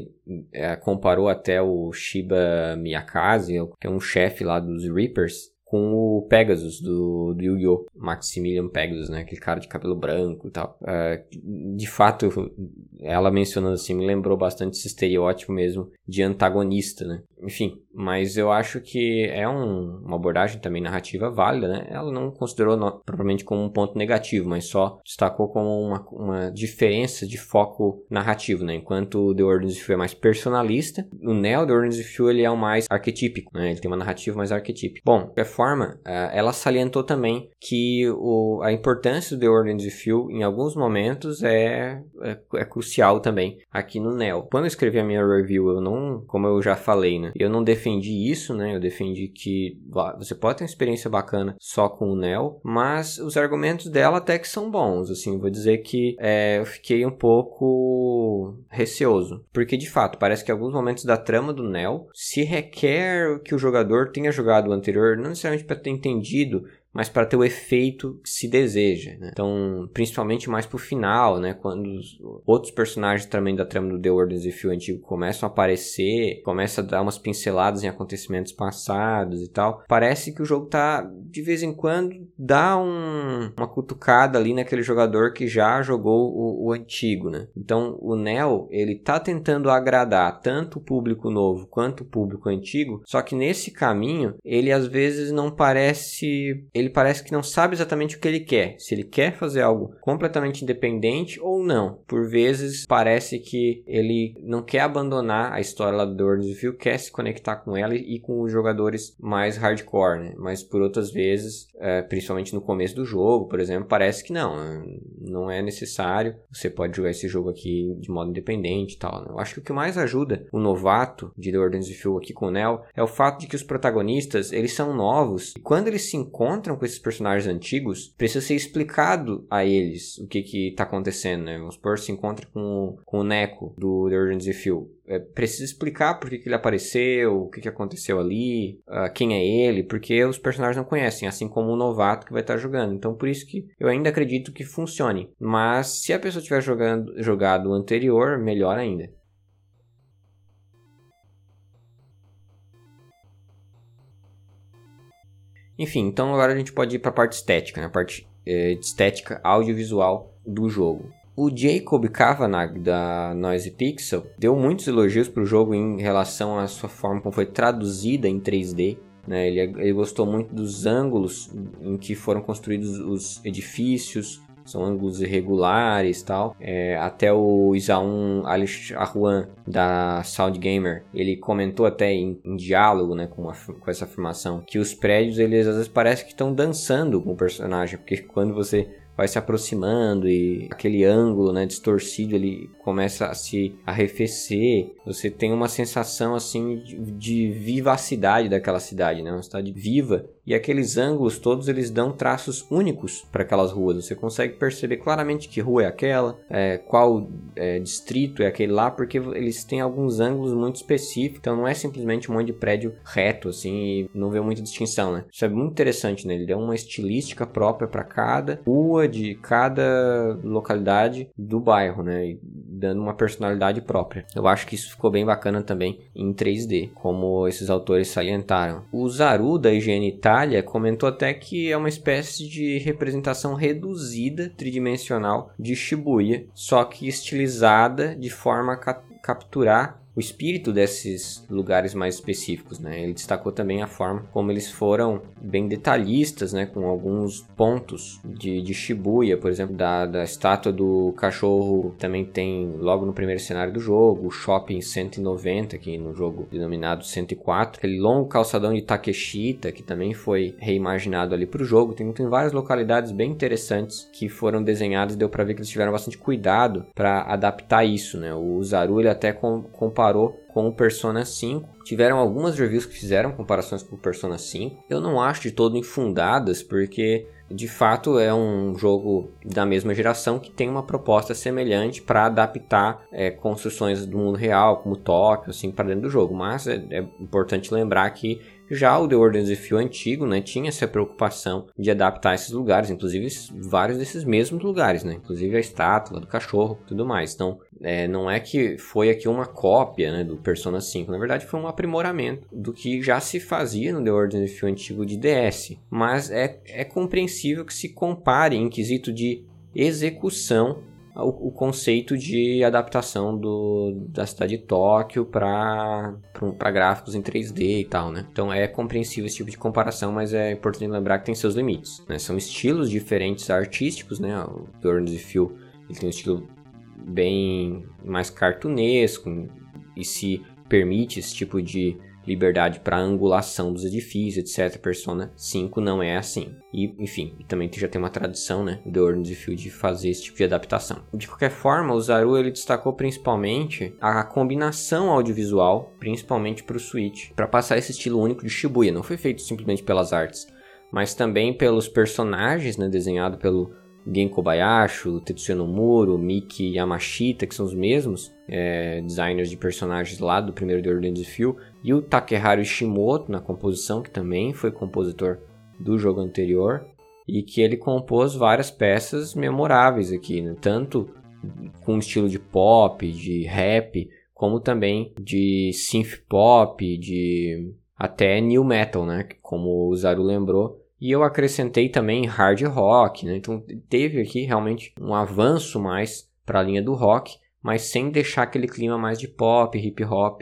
é, comparou até o Shiba Miyakaze, que é um chefe lá dos Reapers, com o Pegasus do, do Yu-Gi-Oh! Maximilian Pegasus, né? Aquele cara de cabelo branco e tal. Uh, de fato, ela mencionando assim, me lembrou bastante esse estereótipo mesmo de antagonista, né? Enfim, mas eu acho que é um, uma abordagem também narrativa válida, né? Ela não considerou propriamente como um ponto negativo, mas só destacou como uma, uma diferença de foco narrativo, né? Enquanto o The Ordinance of Few é mais personalista, o Neo The Ordinance of Few ele é o mais arquetípico, né? Ele tem uma narrativa mais arquetípica. Bom, de qualquer forma, uh, ela salientou também que o, a importância do The Ordinance of Few em alguns momentos é, é, é crucial também aqui no Neo. Quando eu escrevi a minha review, eu não, como eu já falei, né? Eu não defendi isso, né? Eu defendi que você pode ter uma experiência bacana só com o Neo, mas os argumentos dela até que são bons, assim. Vou dizer que é, eu fiquei um pouco receoso, porque de fato parece que alguns momentos da trama do Neo se requer que o jogador tenha jogado o anterior, não necessariamente para ter entendido mas para ter o efeito que se deseja. Né? Então, principalmente mais pro final, né? Quando os outros personagens também da trama do The Orders of Few antigo começam a aparecer, começa a dar umas pinceladas em acontecimentos passados e tal. Parece que o jogo tá, de vez em quando, dá um, uma cutucada ali naquele jogador que já jogou o, o antigo, né? Então, o Neo, ele tá tentando agradar tanto o público novo quanto o público antigo, só que nesse caminho, ele às vezes não parece... Ele ele parece que não sabe exatamente o que ele quer. Se ele quer fazer algo completamente independente ou não. Por vezes parece que ele não quer abandonar a história lá do The Orders quer se conectar com ela e com os jogadores mais hardcore, né? Mas por outras vezes, é, principalmente no começo do jogo, por exemplo, parece que não, não é necessário. Você pode jogar esse jogo aqui de modo independente e tal. Né? Eu acho que o que mais ajuda o novato de The Orders of aqui com o Neo é o fato de que os protagonistas, eles são novos e quando eles se encontram com esses personagens antigos, precisa ser explicado a eles o que que tá acontecendo, né? Vamos supor, se encontra com, com o Neko do The Origins of Phil. É, precisa explicar por que, que ele apareceu, o que, que aconteceu ali, uh, quem é ele, porque os personagens não conhecem, assim como o novato que vai estar jogando. Então, por isso que eu ainda acredito que funcione. Mas se a pessoa tiver jogando, jogado o anterior, melhor ainda. Enfim, então agora a gente pode ir para a parte estética, né? a parte é, estética audiovisual do jogo. O Jacob Kavanagh da Noise Pixel deu muitos elogios para o jogo em relação à sua forma como foi traduzida em 3D. Né? Ele, ele gostou muito dos ângulos em que foram construídos os edifícios, são ângulos irregulares tal. É, até o Isaun Alish Arwan da Sound Gamer, ele comentou até em, em diálogo né, com, com, essa afirmação que os prédios eles às vezes parece que estão dançando com o personagem, porque quando você vai se aproximando e aquele ângulo, né, distorcido, ele começa a se arrefecer. Você tem uma sensação assim de, de vivacidade daquela cidade, né, uma cidade viva. E aqueles ângulos todos eles dão traços únicos para aquelas ruas. Você consegue perceber claramente que rua é aquela, é, qual é, distrito é aquele lá, porque eles têm alguns ângulos muito específicos. Então não é simplesmente um monte de prédio reto assim e não vê muita distinção, né? Isso é muito interessante, né? Ele deu uma estilística própria para cada rua de cada localidade do bairro, né? E dando uma personalidade própria. Eu acho que isso ficou bem bacana também em 3D, como esses autores salientaram. O Zaru da IGN Itália comentou até que é uma espécie de representação reduzida tridimensional de Shibuya, só que estilizada de forma a capturar o espírito desses lugares mais específicos, né? Ele destacou também a forma como eles foram bem detalhistas, né? Com alguns pontos de, de Shibuya, por exemplo, da, da estátua do cachorro também tem logo no primeiro cenário do jogo, o Shopping 190, aqui no jogo denominado 104, aquele longo calçadão de Takeshita, que também foi reimaginado ali para o jogo. Tem, tem várias localidades bem interessantes que foram desenhadas, deu para ver que eles tiveram bastante cuidado para adaptar isso, né? O Zaru ele até comparou comparou com o Persona 5. Tiveram algumas reviews que fizeram comparações com o Persona 5. Eu não acho de todo infundadas, porque de fato é um jogo da mesma geração que tem uma proposta semelhante para adaptar é, construções do mundo real, como Tóquio, assim, para dentro do jogo. Mas é, é importante lembrar que já o The Order Feel antigo, né, tinha essa preocupação de adaptar esses lugares, inclusive vários desses mesmos lugares, né, inclusive a estátua do cachorro, tudo mais. Então, é, não é que foi aqui uma cópia, né, do Persona 5, na verdade foi um aprimoramento do que já se fazia no The Order Feel antigo de DS. Mas é, é compreensível que se compare em quesito de execução o, o conceito de adaptação do, da cidade de Tóquio para gráficos em 3D e tal, né? Então é compreensível esse tipo de comparação, mas é importante lembrar que tem seus limites, né? São estilos diferentes artísticos, né? O Dorn de Phil ele tem um estilo bem mais cartunesco e se permite esse tipo de liberdade para angulação dos edifícios, etc. Persona 5 não é assim. E, enfim, também já tem uma tradição, né, do Ordens of Field de fazer esse tipo de adaptação. De qualquer forma, o Zaru ele destacou principalmente a combinação audiovisual, principalmente para o Switch, para passar esse estilo único de Shibuya. Não foi feito simplesmente pelas artes, mas também pelos personagens, né, desenhado pelo Gen Kobayashi, Tetsuya Nomura, Miki Yamashita, que são os mesmos é, designers de personagens lá do primeiro The of Feel, e o Takeharu Ishimoto na composição, que também foi compositor do jogo anterior, e que ele compôs várias peças memoráveis aqui, né? tanto com estilo de pop, de rap, como também de synth pop, de até new metal, né? Como o Zaru lembrou, e eu acrescentei também hard rock, né? Então teve aqui realmente um avanço mais para a linha do rock, mas sem deixar aquele clima mais de pop, hip hop,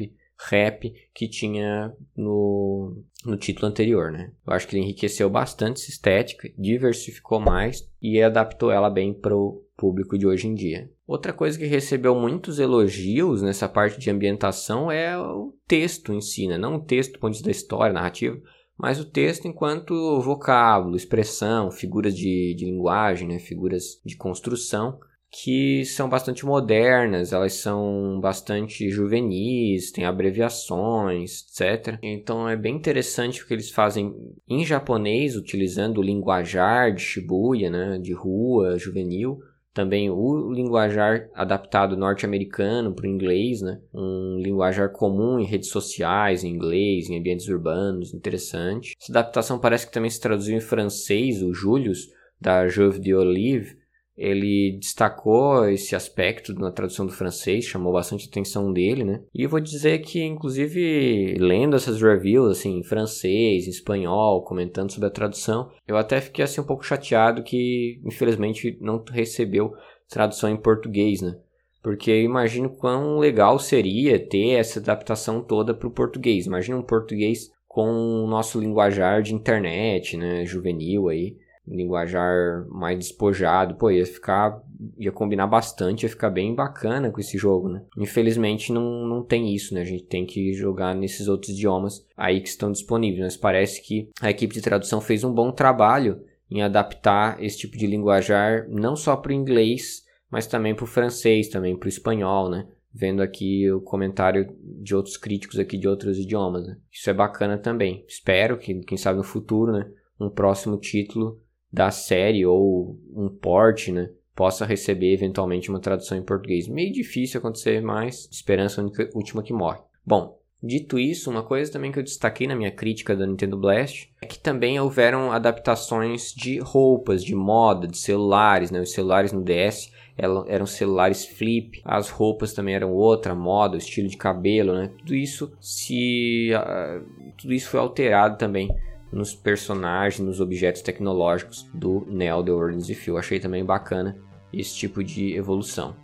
rap que tinha no, no título anterior, né? Eu acho que ele enriqueceu bastante essa estética, diversificou mais e adaptou ela bem para o público de hoje em dia. Outra coisa que recebeu muitos elogios nessa parte de ambientação é o texto em si, né? Não o texto do ponto de vista da história, narrativa, mas o texto enquanto vocábulo, expressão, figuras de, de linguagem, né, figuras de construção, que são bastante modernas, elas são bastante juvenis, têm abreviações, etc. Então é bem interessante o que eles fazem em japonês, utilizando o linguajar de Shibuya, né, de rua, juvenil, também o linguajar adaptado norte-americano para o inglês, né? Um linguajar comum em redes sociais, em inglês, em ambientes urbanos, interessante. Essa adaptação parece que também se traduziu em francês, o Julius, da Jove de Olive, ele destacou esse aspecto na tradução do francês, chamou bastante atenção dele, né? E eu vou dizer que, inclusive, lendo essas reviews, assim, em francês, em espanhol, comentando sobre a tradução, eu até fiquei, assim, um pouco chateado que, infelizmente, não recebeu tradução em português, né? Porque eu imagino quão legal seria ter essa adaptação toda para o português. Imagina um português com o nosso linguajar de internet, né, juvenil aí linguajar mais despojado, pô, ia ficar, ia combinar bastante, ia ficar bem bacana com esse jogo, né? Infelizmente não, não tem isso, né? A gente tem que jogar nesses outros idiomas aí que estão disponíveis, mas parece que a equipe de tradução fez um bom trabalho em adaptar esse tipo de linguajar não só para o inglês, mas também para o francês, também para o espanhol, né? Vendo aqui o comentário de outros críticos aqui de outros idiomas, né? Isso é bacana também. Espero que, quem sabe no futuro, né? Um próximo título da série ou um port, né, possa receber eventualmente uma tradução em português. Meio difícil acontecer, mas esperança é a última que morre. Bom, dito isso, uma coisa também que eu destaquei na minha crítica da Nintendo Blast é que também houveram adaptações de roupas, de moda, de celulares, né? Os celulares no DS eram celulares flip, as roupas também eram outra moda, estilo de cabelo, né? Tudo isso se uh, tudo isso foi alterado também nos personagens, nos objetos tecnológicos do Neo The Origins of Phil. Achei também bacana esse tipo de evolução.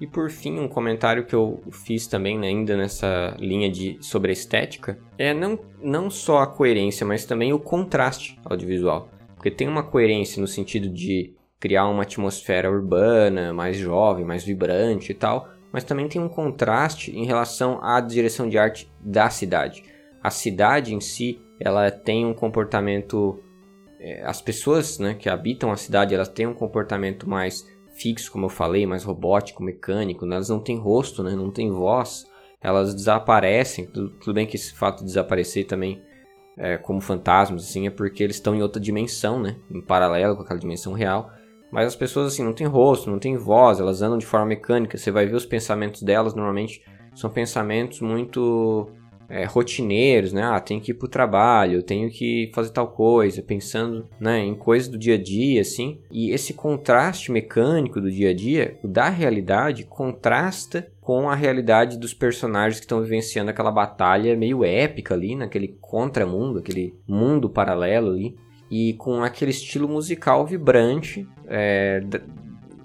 E por fim, um comentário que eu fiz também, né, ainda nessa linha de sobre a estética, é não, não só a coerência, mas também o contraste audiovisual. Porque tem uma coerência no sentido de criar uma atmosfera urbana, mais jovem, mais vibrante e tal, mas também tem um contraste em relação à direção de arte da cidade. A cidade em si ela tem um comportamento é, as pessoas né, que habitam a cidade elas têm um comportamento mais fixo como eu falei mais robótico mecânico né? elas não têm rosto né, não têm voz. Elas desaparecem. Tudo, bem que esse fato de desaparecer também é, como fantasmas assim é porque eles estão em outra dimensão né? Em paralelo com aquela dimensão real. Mas as pessoas assim não têm rosto não têm voz elas andam de forma mecânica. Você vai ver os pensamentos delas normalmente são pensamentos muito é, rotineiros, né? Ah, tenho que ir pro trabalho, tenho que fazer tal coisa, pensando né, em coisas do dia a dia, assim. E esse contraste mecânico do dia a dia, da realidade, contrasta com a realidade dos personagens que estão vivenciando aquela batalha meio épica ali, naquele contramundo, aquele mundo paralelo ali. E com aquele estilo musical vibrante, é,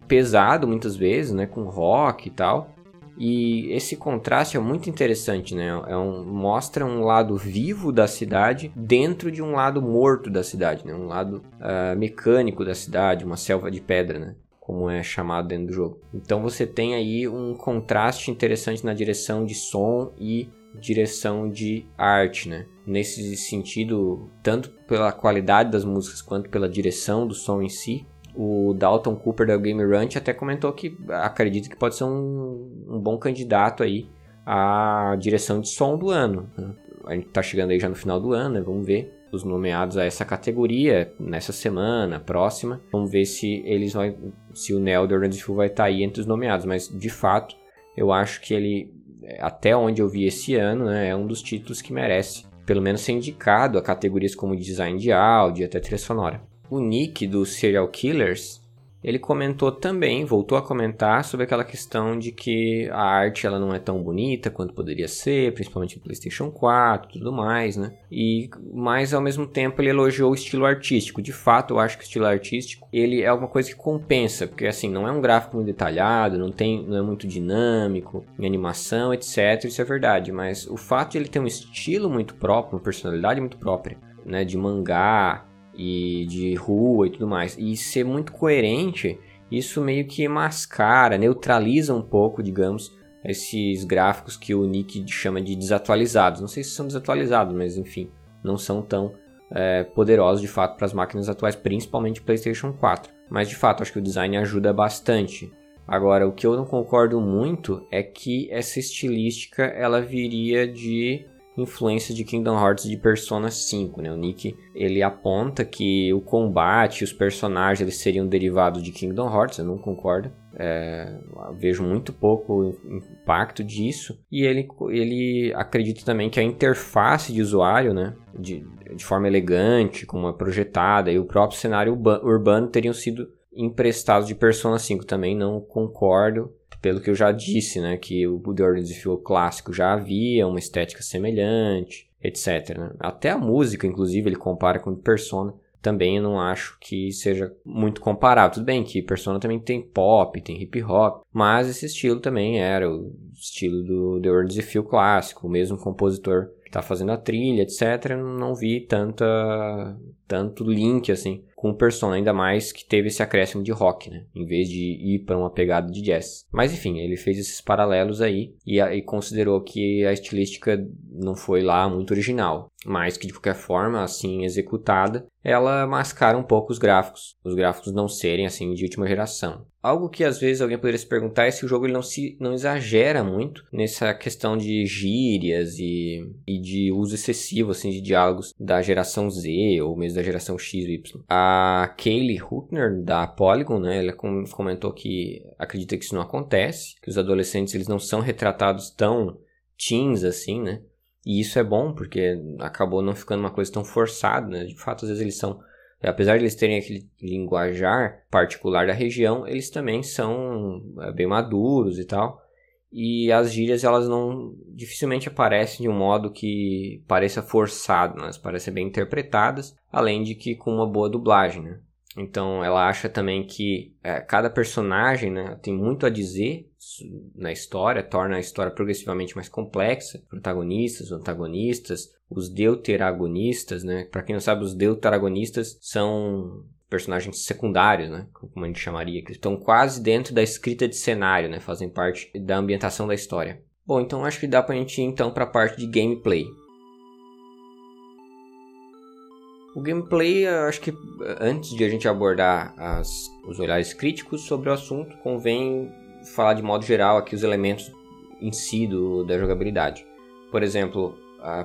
pesado muitas vezes, né? Com rock e tal e esse contraste é muito interessante, né? É um, mostra um lado vivo da cidade dentro de um lado morto da cidade, né? Um lado uh, mecânico da cidade, uma selva de pedra, né? Como é chamado dentro do jogo. Então você tem aí um contraste interessante na direção de som e direção de arte, né? Nesse sentido, tanto pela qualidade das músicas quanto pela direção do som em si, o Dalton Cooper da Game Ranch até comentou que acredita que pode ser um, um bom candidato aí à direção de som do ano. Né? A gente tá chegando aí já no final do ano, né? Vamos ver os nomeados a essa categoria nessa semana, próxima. Vamos ver se eles vão, se o Neo The Full vai estar tá aí entre os nomeados, mas de fato, eu acho que ele até onde eu vi esse ano, né, é um dos títulos que merece pelo menos ser indicado a categorias como design de áudio e até trilha sonora o Nick do Serial Killers, ele comentou também, voltou a comentar sobre aquela questão de que a arte ela não é tão bonita quanto poderia ser, principalmente no PlayStation 4 e tudo mais, né? E mas ao mesmo tempo ele elogiou o estilo artístico. De fato, eu acho que o estilo artístico, ele é uma coisa que compensa, porque assim, não é um gráfico muito detalhado, não tem, não é muito dinâmico, em animação, etc, isso é verdade, mas o fato de ele ter um estilo muito próprio, uma personalidade muito própria, né, de mangá, e de rua e tudo mais, e ser muito coerente, isso meio que mascara, neutraliza um pouco, digamos, esses gráficos que o Nick chama de desatualizados. Não sei se são desatualizados, mas enfim, não são tão é, poderosos de fato para as máquinas atuais, principalmente PlayStation 4. Mas de fato, acho que o design ajuda bastante. Agora, o que eu não concordo muito é que essa estilística ela viria de influência de Kingdom Hearts de Persona 5, né? O Nick, ele aponta que o combate, os personagens, eles seriam derivados de Kingdom Hearts, eu não concordo. É, vejo muito pouco impacto disso e ele, ele acredita também que a interface de usuário, né, de, de forma elegante, como é projetada e o próprio cenário urbano teriam sido emprestados de Persona 5 também não concordo pelo que eu já disse, né, que o The Order Feel clássico já havia uma estética semelhante, etc. Né? Até a música, inclusive, ele compara com Persona. Também não acho que seja muito comparável. Tudo bem que Persona também tem pop, tem hip hop, mas esse estilo também era o estilo do The Order Feel clássico, o mesmo compositor que está fazendo a trilha, etc. Não vi tanta tanto link assim com o Persona, ainda mais que teve esse acréscimo de rock, né? Em vez de ir para uma pegada de jazz. Mas enfim, ele fez esses paralelos aí e, e considerou que a estilística não foi lá muito original, mas que de qualquer forma, assim executada, ela mascara um pouco os gráficos, os gráficos não serem assim de última geração. Algo que às vezes alguém poderia se perguntar é se o jogo ele não se não exagera muito nessa questão de gírias e, e de uso excessivo assim de diálogos da geração Z ou mesmo da geração X Y. A Kaylee Huttner da Polygon, né, ela comentou que acredita que isso não acontece, que os adolescentes eles não são retratados tão teens assim, né? E isso é bom porque acabou não ficando uma coisa tão forçada, né? De fato, às vezes eles são apesar de eles terem aquele linguajar particular da região, eles também são é, bem maduros e tal. E as gírias, elas não dificilmente aparecem de um modo que pareça forçado, né? elas parecem bem interpretadas, além de que com uma boa dublagem, né? Então ela acha também que é, cada personagem né, tem muito a dizer na história, torna a história progressivamente mais complexa. Protagonistas, antagonistas, os deuteragonistas, né? Para quem não sabe, os deuteragonistas são personagens secundários, né? Como a gente chamaria, que estão quase dentro da escrita de cenário, né? Fazem parte da ambientação da história. Bom, então acho que dá pra gente ir então para a parte de gameplay. O gameplay, acho que antes de a gente abordar as, os olhares críticos sobre o assunto, convém falar de modo geral aqui os elementos em si do, da jogabilidade. Por exemplo,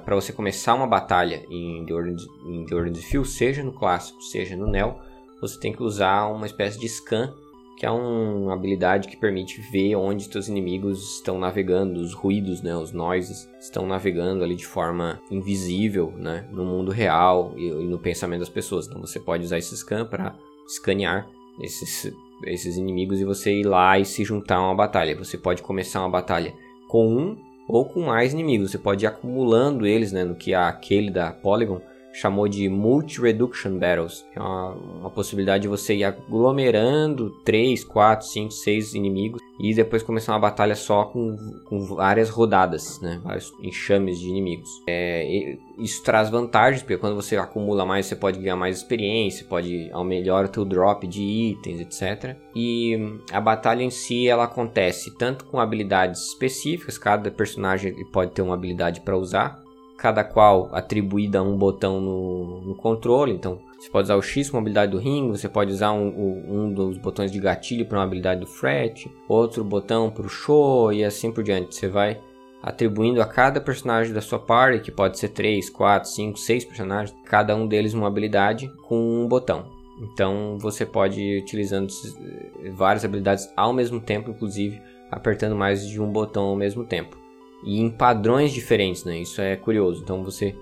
para você começar uma batalha em The Order, em The Order Field, seja no clássico, seja no Neo, você tem que usar uma espécie de scan que é uma habilidade que permite ver onde seus inimigos estão navegando, os ruídos, né, os noises estão navegando ali de forma invisível, né, no mundo real e, e no pensamento das pessoas. Então você pode usar esse scan para escanear esses, esses inimigos e você ir lá e se juntar a uma batalha. Você pode começar uma batalha com um ou com mais inimigos. Você pode ir acumulando eles, né, no que aquele da Polygon chamou de Multi-Reduction Battles, é uma, uma, possibilidade de você ir aglomerando 3, 4, 5, 6 inimigos e depois começar uma batalha só com, com várias rodadas, né? vários enxames de inimigos. É, isso traz vantagens, porque quando você acumula mais, você pode ganhar mais experiência, pode melhorar o teu drop de itens, etc. E a batalha em si, ela acontece tanto com habilidades específicas, cada personagem pode ter uma habilidade para usar, cada qual atribuída a um botão no, no, controle. Então, você pode usar o X como habilidade do Ring, você pode usar um, um dos botões de gatilho para uma habilidade do Fret, outro botão para o Show e assim por diante. Você vai atribuindo a cada personagem da sua party, que pode ser 3, 4, 5, 6 personagens, cada um deles uma habilidade com um botão. Então você pode ir utilizando várias habilidades ao mesmo tempo, inclusive apertando mais de um botão ao mesmo tempo e em padrões diferentes, né? Isso é curioso. Então você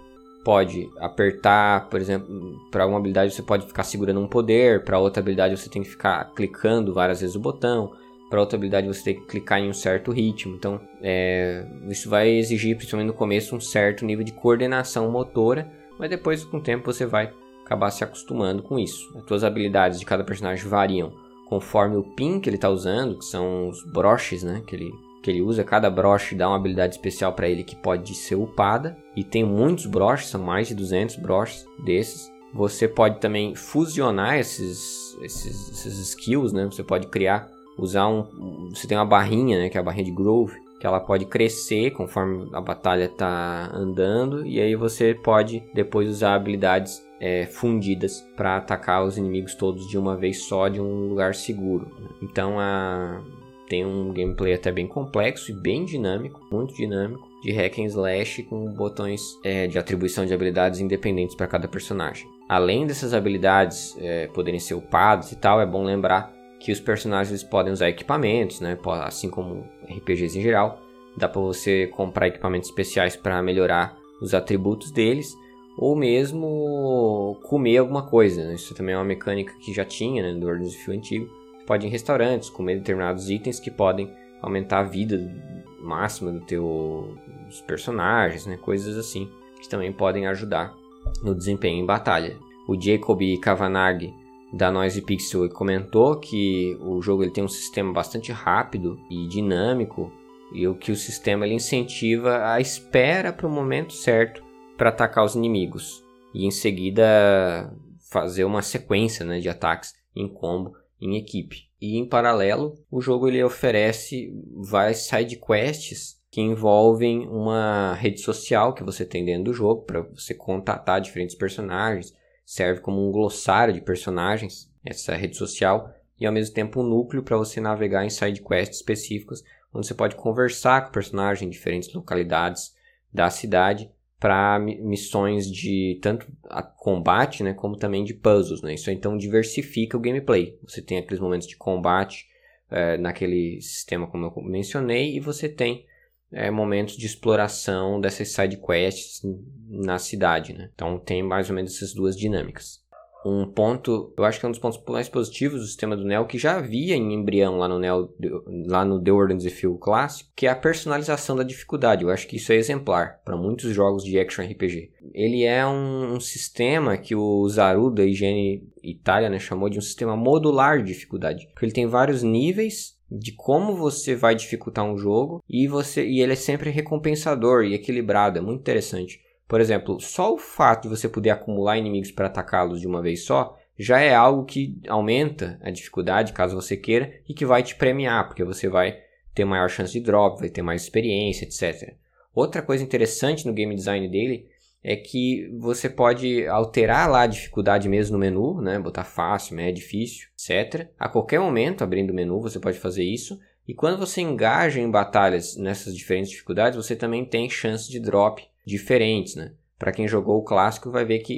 pode apertar, por exemplo, para uma habilidade você pode ficar segurando um poder, para outra habilidade você tem que ficar clicando várias vezes o botão, para outra habilidade você tem que clicar em um certo ritmo. Então, é, isso vai exigir, principalmente no começo, um certo nível de coordenação motora, mas depois com o tempo você vai acabar se acostumando com isso. As suas habilidades de cada personagem variam conforme o pin que ele está usando, que são os broches, né, que ele que ele usa. Cada broche dá uma habilidade especial para ele que pode ser upada. E tem muitos broches, são mais de 200 broches desses. Você pode também fusionar esses, esses, esses skills, né? Você pode criar, usar um... Você tem uma barrinha, né? Que é a barrinha de Grove. Que ela pode crescer conforme a batalha está andando. E aí você pode depois usar habilidades é, fundidas para atacar os inimigos todos de uma vez só de um lugar seguro. Então a tem um gameplay até bem complexo e bem dinâmico, muito dinâmico, de hack and slash com botões é, de atribuição de habilidades independentes para cada personagem. Além dessas habilidades é, poderem ser upadas e tal, é bom lembrar que os personagens podem usar equipamentos, né? assim como RPGs em geral. Dá para você comprar equipamentos especiais para melhorar os atributos deles, ou mesmo comer alguma coisa. Né? Isso também é uma mecânica que já tinha né, do Ordem de Fio antigo. Pode ir em restaurantes, comer determinados itens que podem aumentar a vida máxima do teu, dos personagens, né? coisas assim, que também podem ajudar no desempenho em batalha. O Jacob Kavanagh da Noise Pixel comentou que o jogo ele tem um sistema bastante rápido e dinâmico e o que o sistema ele incentiva a espera para o momento certo para atacar os inimigos e em seguida fazer uma sequência né, de ataques em combo em equipe. E em paralelo, o jogo ele oferece várias side quests que envolvem uma rede social que você tem dentro do jogo para você contatar diferentes personagens, serve como um glossário de personagens essa rede social e ao mesmo tempo um núcleo para você navegar em side quests específicos onde você pode conversar com personagens em diferentes localidades da cidade para missões de tanto combate, né, como também de puzzles, né? Isso então diversifica o gameplay. Você tem aqueles momentos de combate é, naquele sistema como eu mencionei e você tem é, momentos de exploração dessas side quests na cidade, né? Então tem mais ou menos essas duas dinâmicas um ponto, eu acho que é um dos pontos mais positivos do sistema do Neo, que já havia em embrião lá no Neo, lá no The Order the Field clássico, que é a personalização da dificuldade. Eu acho que isso é exemplar para muitos jogos de action RPG. Ele é um, um sistema que o Zaru da Higiene Itália né, chamou de um sistema modular de dificuldade, porque ele tem vários níveis de como você vai dificultar um jogo e você e ele é sempre recompensador e equilibrado, é muito interessante. Por exemplo, só o fato de você poder acumular inimigos para atacá-los de uma vez só já é algo que aumenta a dificuldade, caso você queira, e que vai te premiar, porque você vai ter maior chance de drop, vai ter mais experiência, etc. Outra coisa interessante no game design dele é que você pode alterar lá a dificuldade mesmo no menu, né? Botar fácil, médio, difícil, etc. A qualquer momento, abrindo o menu, você pode fazer isso. E quando você engaja em batalhas nessas diferentes dificuldades, você também tem chance de drop diferentes, né? Para quem jogou o clássico vai ver que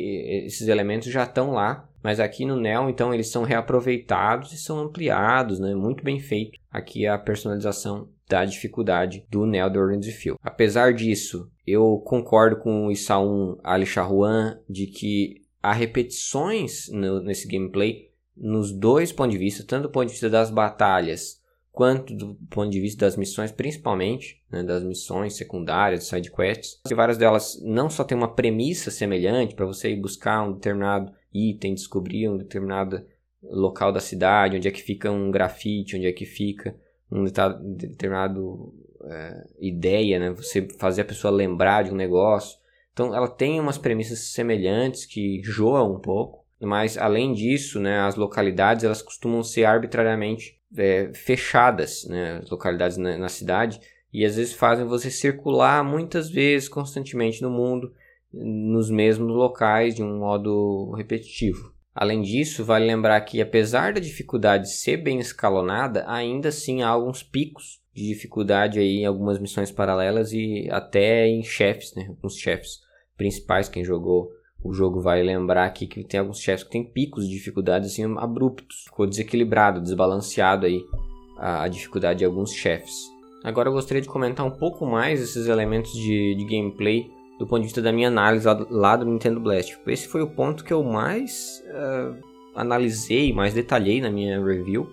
esses elementos já estão lá, mas aqui no Neo então eles são reaproveitados e são ampliados, né? Muito bem feito aqui a personalização da dificuldade do Neo The Orange Field. Apesar disso, eu concordo com o Isaun Ali Shahuan de que há repetições no, nesse gameplay nos dois pontos de vista, tanto do ponto de vista das batalhas quanto do ponto de vista das missões, principalmente né, das missões secundárias, side quests. E várias delas não só tem uma premissa semelhante para você ir buscar um determinado item, descobrir um determinado local da cidade, onde é que fica um grafite, onde é que fica um determinado é, ideia, né? Você fazer a pessoa lembrar de um negócio. Então, ela tem umas premissas semelhantes que joam um pouco, mas além disso, né, as localidades elas costumam ser arbitrariamente é, fechadas, né, localidades na, na, cidade, e às vezes fazem você circular muitas vezes, constantemente no mundo, nos mesmos locais de um modo repetitivo. Além disso, vale lembrar que apesar da dificuldade ser bem escalonada, ainda assim há alguns picos de dificuldade aí em algumas missões paralelas e até em chefes, né, alguns chefes principais, quem jogou o jogo vai lembrar aqui que tem alguns chefes que tem picos de dificuldade assim abruptos. Ficou desequilibrado, desbalanceado aí a, a dificuldade de alguns chefes. Agora eu gostaria de comentar um pouco mais esses elementos de, de gameplay do ponto de vista da minha análise lá, lá do Nintendo Blast. Esse foi o ponto que eu mais uh, analisei, mais detalhei na minha review,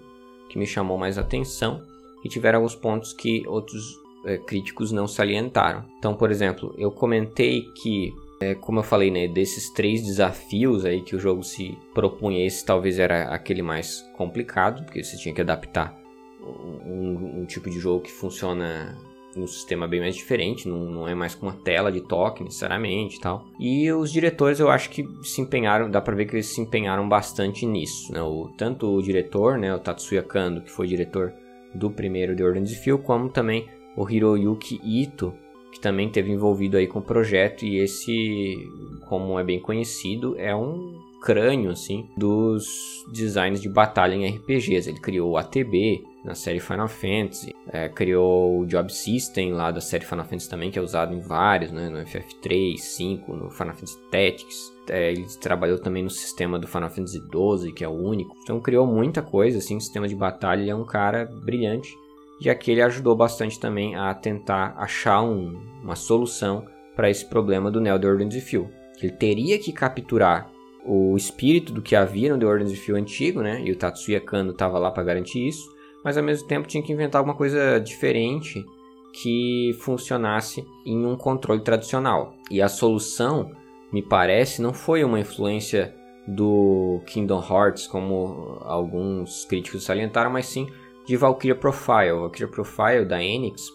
que me chamou mais atenção. E tiveram alguns pontos que outros uh, críticos não salientaram. Então, por exemplo, eu comentei que é, como eu falei, né, desses três desafios aí que o jogo se propunha, esse talvez era aquele mais complicado, porque você tinha que adaptar um, um tipo de jogo que funciona num sistema bem mais diferente, não, não, é mais com uma tela de toque necessariamente e tal. E os diretores eu acho que se empenharam, dá pra ver que eles se empenharam bastante nisso, né? O, tanto o diretor, né, o Tatsuya Kando, que foi diretor do primeiro The Order Feel, como também o Hiroyuki Ito, que também teve envolvido aí com o projeto e esse, como é bem conhecido, é um crânio assim dos designs de batalha em RPGs. Ele criou o ATB, na série Final Fantasy. É, criou o Job System lá da série Final Fantasy também, que é usado em vários, né? No FF3, 5, no Final Fantasy Tactics. É, ele trabalhou também no sistema do Final Fantasy XII, que é o único. Então criou muita coisa, assim, sistema de batalha. Ele é um cara brilhante. E aqui ele ajudou bastante também a tentar achar um, uma solução para esse problema do Neo The Order of Field. Ele teria que capturar o espírito do que havia no The Order of Field antigo, né? E o Tatsuya Kano estava lá para garantir isso. Mas ao mesmo tempo tinha que inventar alguma coisa diferente que funcionasse em um controle tradicional. E a solução, me parece, não foi uma influência do Kingdom Hearts, como alguns críticos salientaram, mas sim de Valkyria Profile. Valkyria Profile da Enix,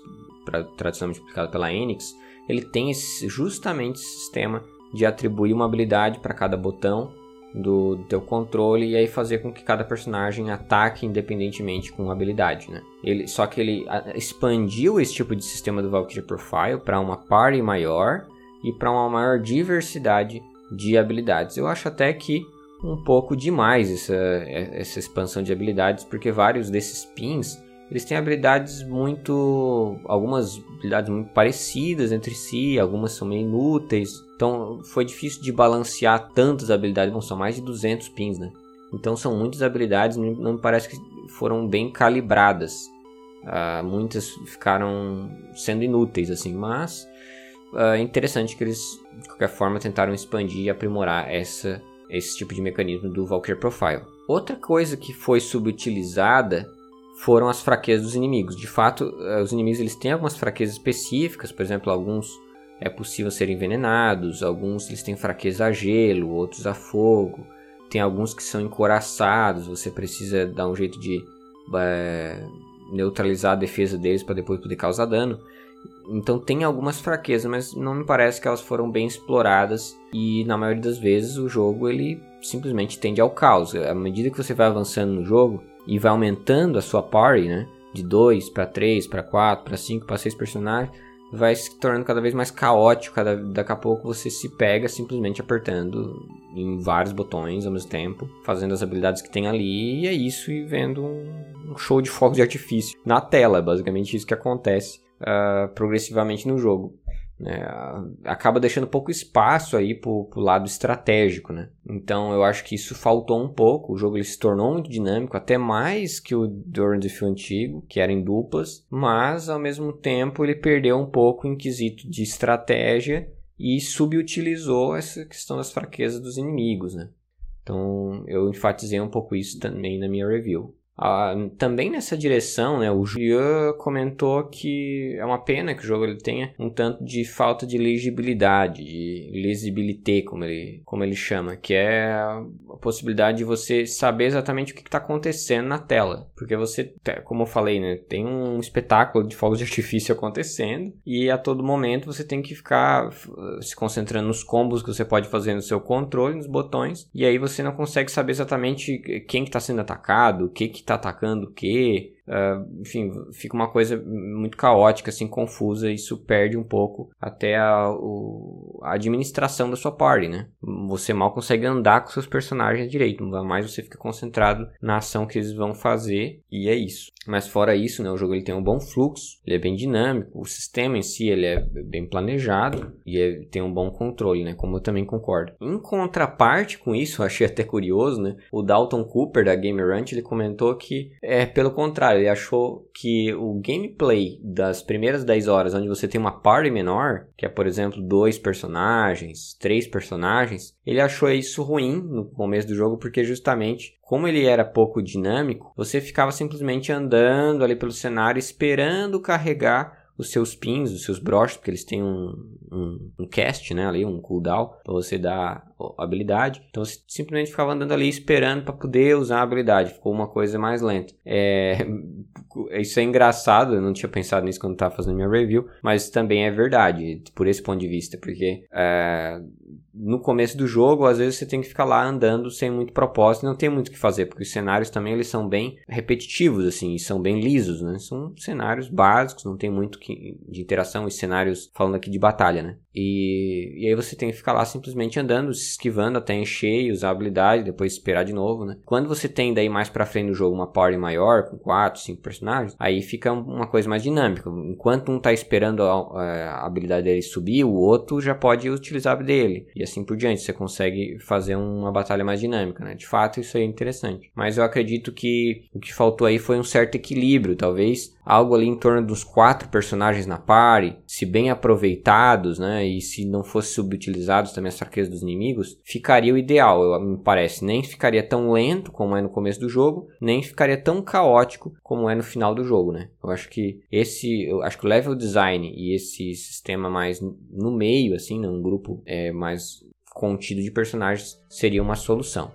tradicionalmente explicado pela Enix, ele tem esse, justamente esse sistema de atribuir uma habilidade para cada botão do, do, teu controle e aí fazer com que cada personagem ataque independentemente com habilidade, né? Ele, só que ele expandiu esse tipo de sistema do Valkyrie Profile para uma party maior e para uma maior diversidade de habilidades. Eu acho até que um pouco demais essa, essa expansão de habilidades, porque vários desses pins eles têm habilidades muito. algumas habilidades muito parecidas entre si, algumas são meio inúteis. Então foi difícil de balancear tantas habilidades, bom, são mais de 200 pins, né? Então são muitas habilidades, não me parece que foram bem calibradas. Uh, muitas ficaram sendo inúteis, assim, mas uh, é interessante que eles, de qualquer forma, tentaram expandir e aprimorar essa, esse tipo de mecanismo do Valkyrie Profile. Outra coisa que foi subutilizada foram as fraquezas dos inimigos. De fato, eh, os inimigos eles têm algumas fraquezas específicas, por exemplo, alguns é possível serem envenenados, alguns eles têm fraqueza a gelo, outros a fogo. Tem alguns que são encoraçados, você precisa dar um jeito de é, neutralizar a defesa deles para depois poder causar dano. Então tem algumas fraquezas, mas não me parece que elas foram bem exploradas e na maioria das vezes o jogo ele simplesmente tende ao caos. À medida que você vai avançando no jogo, e vai aumentando a sua party, né? De 2 para 3, para 4, para 5, para 6 personagens, vai se tornando cada vez mais caótico. Cada, daqui a pouco você se pega simplesmente apertando em vários botões ao mesmo tempo, fazendo as habilidades que tem ali, e é isso, e vendo um, um show de fogos de artifício na tela. Basicamente isso que acontece uh, progressivamente no jogo. Né, acaba deixando pouco espaço aí pro, pro lado estratégico, né? Então eu acho que isso faltou um pouco. O jogo ele se tornou muito dinâmico, até mais que o Durant Fio antigo, que era em duplas, mas ao mesmo tempo ele perdeu um pouco em quesito de estratégia e subutilizou essa questão das fraquezas dos inimigos, né? Então eu enfatizei um pouco isso também na minha review. Ah, também nessa direção, né, o Julian comentou que é uma pena que o jogo ele tenha um tanto de falta de legibilidade, de lisibilité, como ele, como ele chama, que é a possibilidade de você saber exatamente o que está acontecendo na tela. Porque você, como eu falei, né, tem um espetáculo de fogos de artifício acontecendo e a todo momento você tem que ficar se concentrando nos combos que você pode fazer no seu controle, nos botões, e aí você não consegue saber exatamente quem está que tá sendo atacado, o que que tá atacando o quê, Uh, enfim, fica uma coisa muito caótica, assim, confusa, e isso perde um pouco até a, o, a administração da sua party, né? Você mal consegue andar com seus personagens direito, mais você fica concentrado na ação que eles vão fazer, e é isso. Mas fora isso, né, o jogo ele tem um bom fluxo, ele é bem dinâmico, o sistema em si ele é bem planejado e é, tem um bom controle, né, como eu também concordo. Em contraparte com isso, eu achei até curioso, né, o Dalton Cooper da Game Ranch, ele comentou que é pelo contrário, ele achou que o gameplay das primeiras 10 horas, onde você tem uma party menor, que é por exemplo dois personagens, três personagens, ele achou isso ruim no começo do jogo porque justamente como ele era pouco dinâmico, você ficava simplesmente andando ali pelo cenário esperando carregar os seus pins, os seus broches, porque eles têm um, um, um cast, né, ali, um cooldown, para você dar habilidade. Então você simplesmente ficava andando ali esperando para poder usar a habilidade. Ficou uma coisa mais lenta. É, isso é engraçado, eu não tinha pensado nisso quando estava fazendo minha review, mas também é verdade, por esse ponto de vista, porque é, no começo do jogo, às vezes você tem que ficar lá andando sem muito propósito, não tem muito o que fazer, porque os cenários também eles são bem repetitivos, assim, e são bem lisos, né? São cenários básicos, não tem muito que, de interação, os cenários falando aqui de batalha, né? E, e aí você tem que ficar lá simplesmente andando, se esquivando até encher, usar habilidade, depois esperar de novo, né? Quando você tem daí mais pra frente no jogo uma party maior, com 4, 5 personagens, aí fica uma coisa mais dinâmica. Enquanto um tá esperando a, a habilidade dele subir, o outro já pode utilizar a dele. E assim por diante, você consegue fazer uma batalha mais dinâmica, né? De fato, isso é interessante. Mas eu acredito que o que faltou aí foi um certo equilíbrio, talvez algo ali em torno dos quatro personagens na party, se bem aproveitados, né, e se não fosse subutilizados também as fraquezas dos inimigos, ficaria o ideal, me parece. Nem ficaria tão lento como é no começo do jogo, nem ficaria tão caótico como é no final do jogo, né. Eu acho que esse, eu acho que o level design e esse sistema mais no meio, assim, né, grupo é, mais contido de personagens seria uma solução.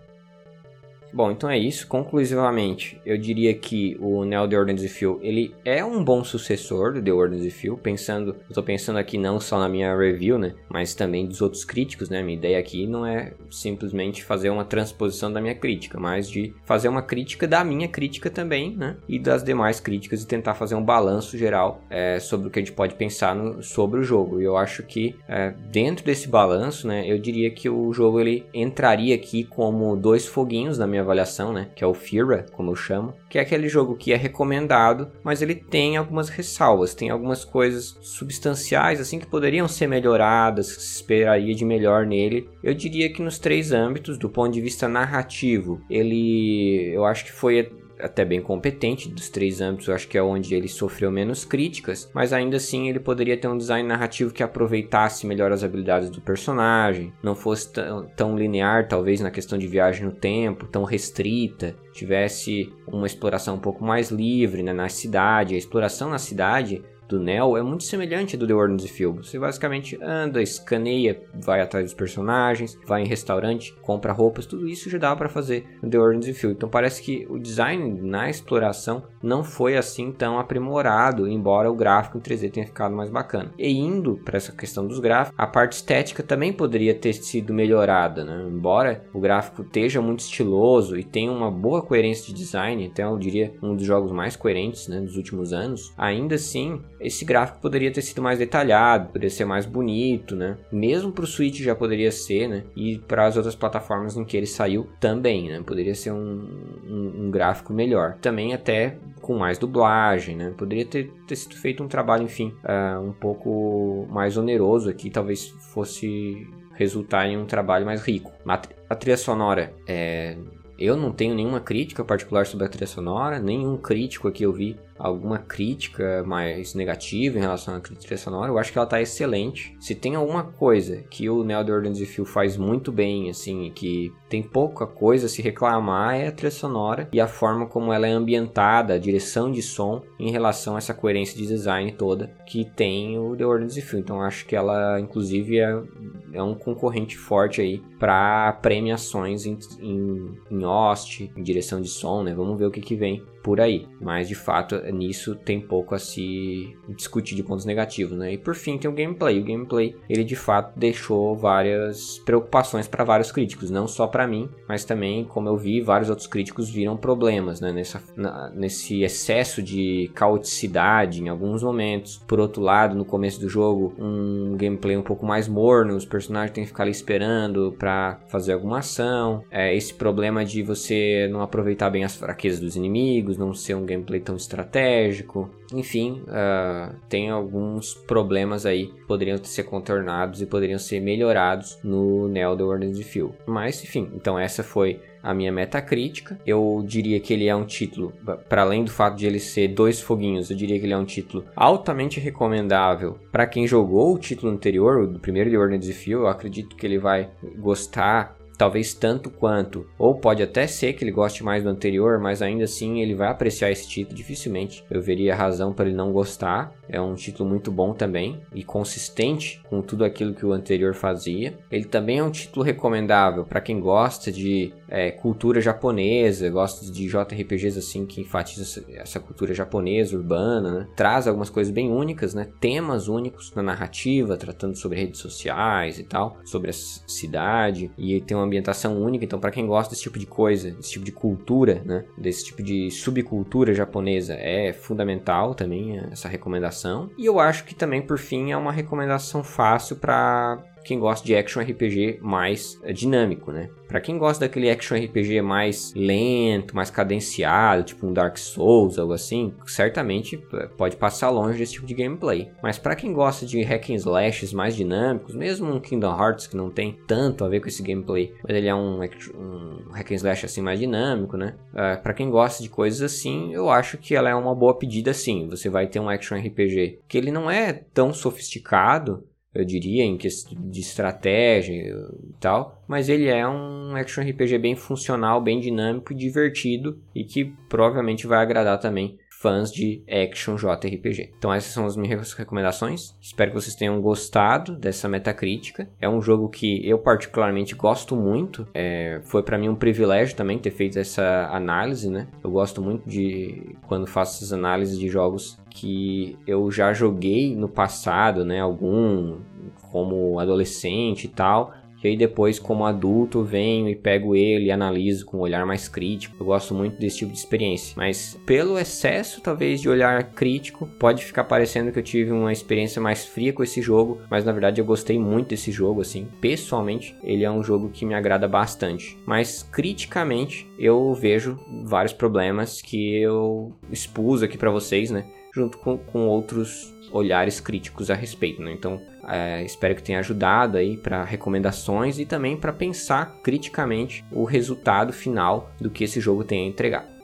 Bom, então é isso. Conclusivamente, eu diria que o Neo The Ordinance Field, ele é um bom sucessor do The Ordinance Field, pensando, eu tô pensando aqui não só na minha review, né, mas também dos outros críticos, né? Minha ideia aqui não é simplesmente fazer uma transposição da minha crítica, mas de fazer uma crítica da minha crítica também, né? E das demais críticas e tentar fazer um balanço geral é, sobre o que a gente pode pensar no, sobre o jogo. E eu acho que é, dentro desse balanço, né, eu diria que o jogo ele entraria aqui como dois foguinhos na minha avaliação, né? Que é o Fira, como eu chamo, que é aquele jogo que é recomendado, mas ele tem algumas ressalvas, tem algumas coisas substanciais assim que poderiam ser melhoradas, que se esperaria de melhor nele. Eu diria que nos três âmbitos, do ponto de vista narrativo, ele, eu acho que foi até bem competente dos três âmbitos, eu acho que é onde ele sofreu menos críticas, mas ainda assim ele poderia ter um design narrativo que aproveitasse melhor as habilidades do personagem, não fosse tão linear, talvez na questão de viagem no tempo, tão restrita, tivesse uma exploração um pouco mais livre né, na cidade. A exploração na cidade do Neo é muito semelhante do The Ordinance Field. Você basicamente anda, escaneia, vai atrás dos personagens, vai em restaurante, compra roupas, tudo isso já dá para fazer no The Ordinance Field. Então parece que o design na exploração não foi assim tão aprimorado, embora o gráfico em 3D tenha ficado mais bacana. E indo para essa questão dos gráficos, a parte estética também poderia ter sido melhorada, né? Embora o gráfico esteja muito estiloso e tenha uma boa coerência de design, até eu diria um dos jogos mais coerentes né, dos últimos anos, ainda assim esse gráfico poderia ter sido mais detalhado, poderia ser mais bonito, né? Mesmo para o Switch já poderia ser, né? E para as outras plataformas em que ele saiu também, né? Poderia ser um, um, um gráfico melhor. Também até com mais dublagem, né? Poderia ter, ter sido feito um trabalho, enfim, uh, um pouco mais oneroso aqui, talvez fosse resultar em um trabalho mais rico. A trilha sonora é eu não tenho nenhuma crítica particular sobre a trilha sonora, nenhum crítico aqui eu vi alguma crítica mais negativa em relação à trilha sonora, eu acho que ela tá excelente. Se tem alguma coisa que o Neo The Ordinance Feel faz muito bem, assim, que tem pouca coisa a se reclamar, é a trilha sonora e a forma como ela é ambientada, a direção de som em relação a essa coerência de design toda que tem o The Ordinance Feel. Então acho que ela, inclusive, é, é um concorrente forte aí para premiações em, em, em host, em direção de som, né? Vamos ver o que, que vem por aí. Mas de fato, nisso tem pouco a se discutir de pontos negativos, né? E por fim, tem o gameplay. O gameplay, ele de fato deixou várias preocupações para vários críticos, não só para mim, mas também, como eu vi, vários outros críticos viram problemas, né? Nessa, na, nesse excesso de caoticidade em alguns momentos. Por outro lado, no começo do jogo, um gameplay um pouco mais morno, os personagens têm que ficar ali esperando para fazer alguma ação. É, esse problema de você não aproveitar bem as fraquezas dos inimigos não ser um gameplay tão estratégico. Enfim, uh, tem alguns problemas aí que poderiam ser contornados e poderiam ser melhorados no Neo The Ordinance Field. Mas, enfim, então essa foi a minha meta crítica. Eu diria que ele é um título, para além do fato de ele ser dois foguinhos, eu diria que ele é um título altamente recomendável para quem jogou o título anterior, o primeiro The Ordinance Field. Eu acredito que ele vai gostar talvez tanto quanto, ou pode até ser que ele goste mais do anterior, mas ainda assim ele vai apreciar esse título dificilmente. Eu veria razão para ele não gostar. É um título muito bom também e consistente com tudo aquilo que o anterior fazia. Ele também é um título recomendável para quem gosta de é, cultura japonesa, gosto de JRPGs assim que enfatiza essa, essa cultura japonesa, urbana, né? Traz algumas coisas bem únicas, né? Temas únicos na narrativa, tratando sobre redes sociais e tal, sobre a cidade, e tem uma ambientação única, então para quem gosta desse tipo de coisa, desse tipo de cultura, né? Desse tipo de subcultura japonesa, é fundamental também essa recomendação. E eu acho que também, por fim, é uma recomendação fácil para quem gosta de action RPG mais é, dinâmico, né? Para quem gosta daquele action RPG mais lento, mais cadenciado, tipo um Dark Souls, algo assim, certamente é, pode passar longe desse tipo de gameplay. Mas para quem gosta de hack and slashes mais dinâmicos, mesmo um Kingdom Hearts que não tem tanto a ver com esse gameplay, mas ele é um, um hack and slash assim mais dinâmico, né? Uh, é, para quem gosta de coisas assim, eu acho que ela é uma boa pedida sim. Você vai ter um action RPG que ele não é tão sofisticado, eu diria, em questão de estratégia e tal. Mas ele é um action RPG bem funcional, bem dinâmico e divertido e que provavelmente vai agradar também fãs de action JRPG. Então essas são as minhas recomendações. Espero que vocês tenham gostado dessa metacrítica. É um jogo que eu particularmente gosto muito. É, foi para mim um privilégio também ter feito essa análise, né? Eu gosto muito de quando faço essas análises de jogos que eu já joguei no passado, né? Algum como adolescente e tal e aí depois, como adulto, venho e pego ele e analiso com um olhar mais crítico. Eu gosto muito desse tipo de experiência. Mas pelo excesso, talvez, de olhar crítico, pode ficar parecendo que eu tive uma experiência mais fria com esse jogo. Mas na verdade eu gostei muito desse jogo, assim. Pessoalmente, ele é um jogo que me agrada bastante. Mas criticamente, eu vejo vários problemas que eu expus aqui para vocês, né? Junto com, com outros olhares críticos a respeito, né? Então, é, espero que tenha ajudado aí para recomendações e também para pensar criticamente o resultado final do que esse jogo tem a entregar.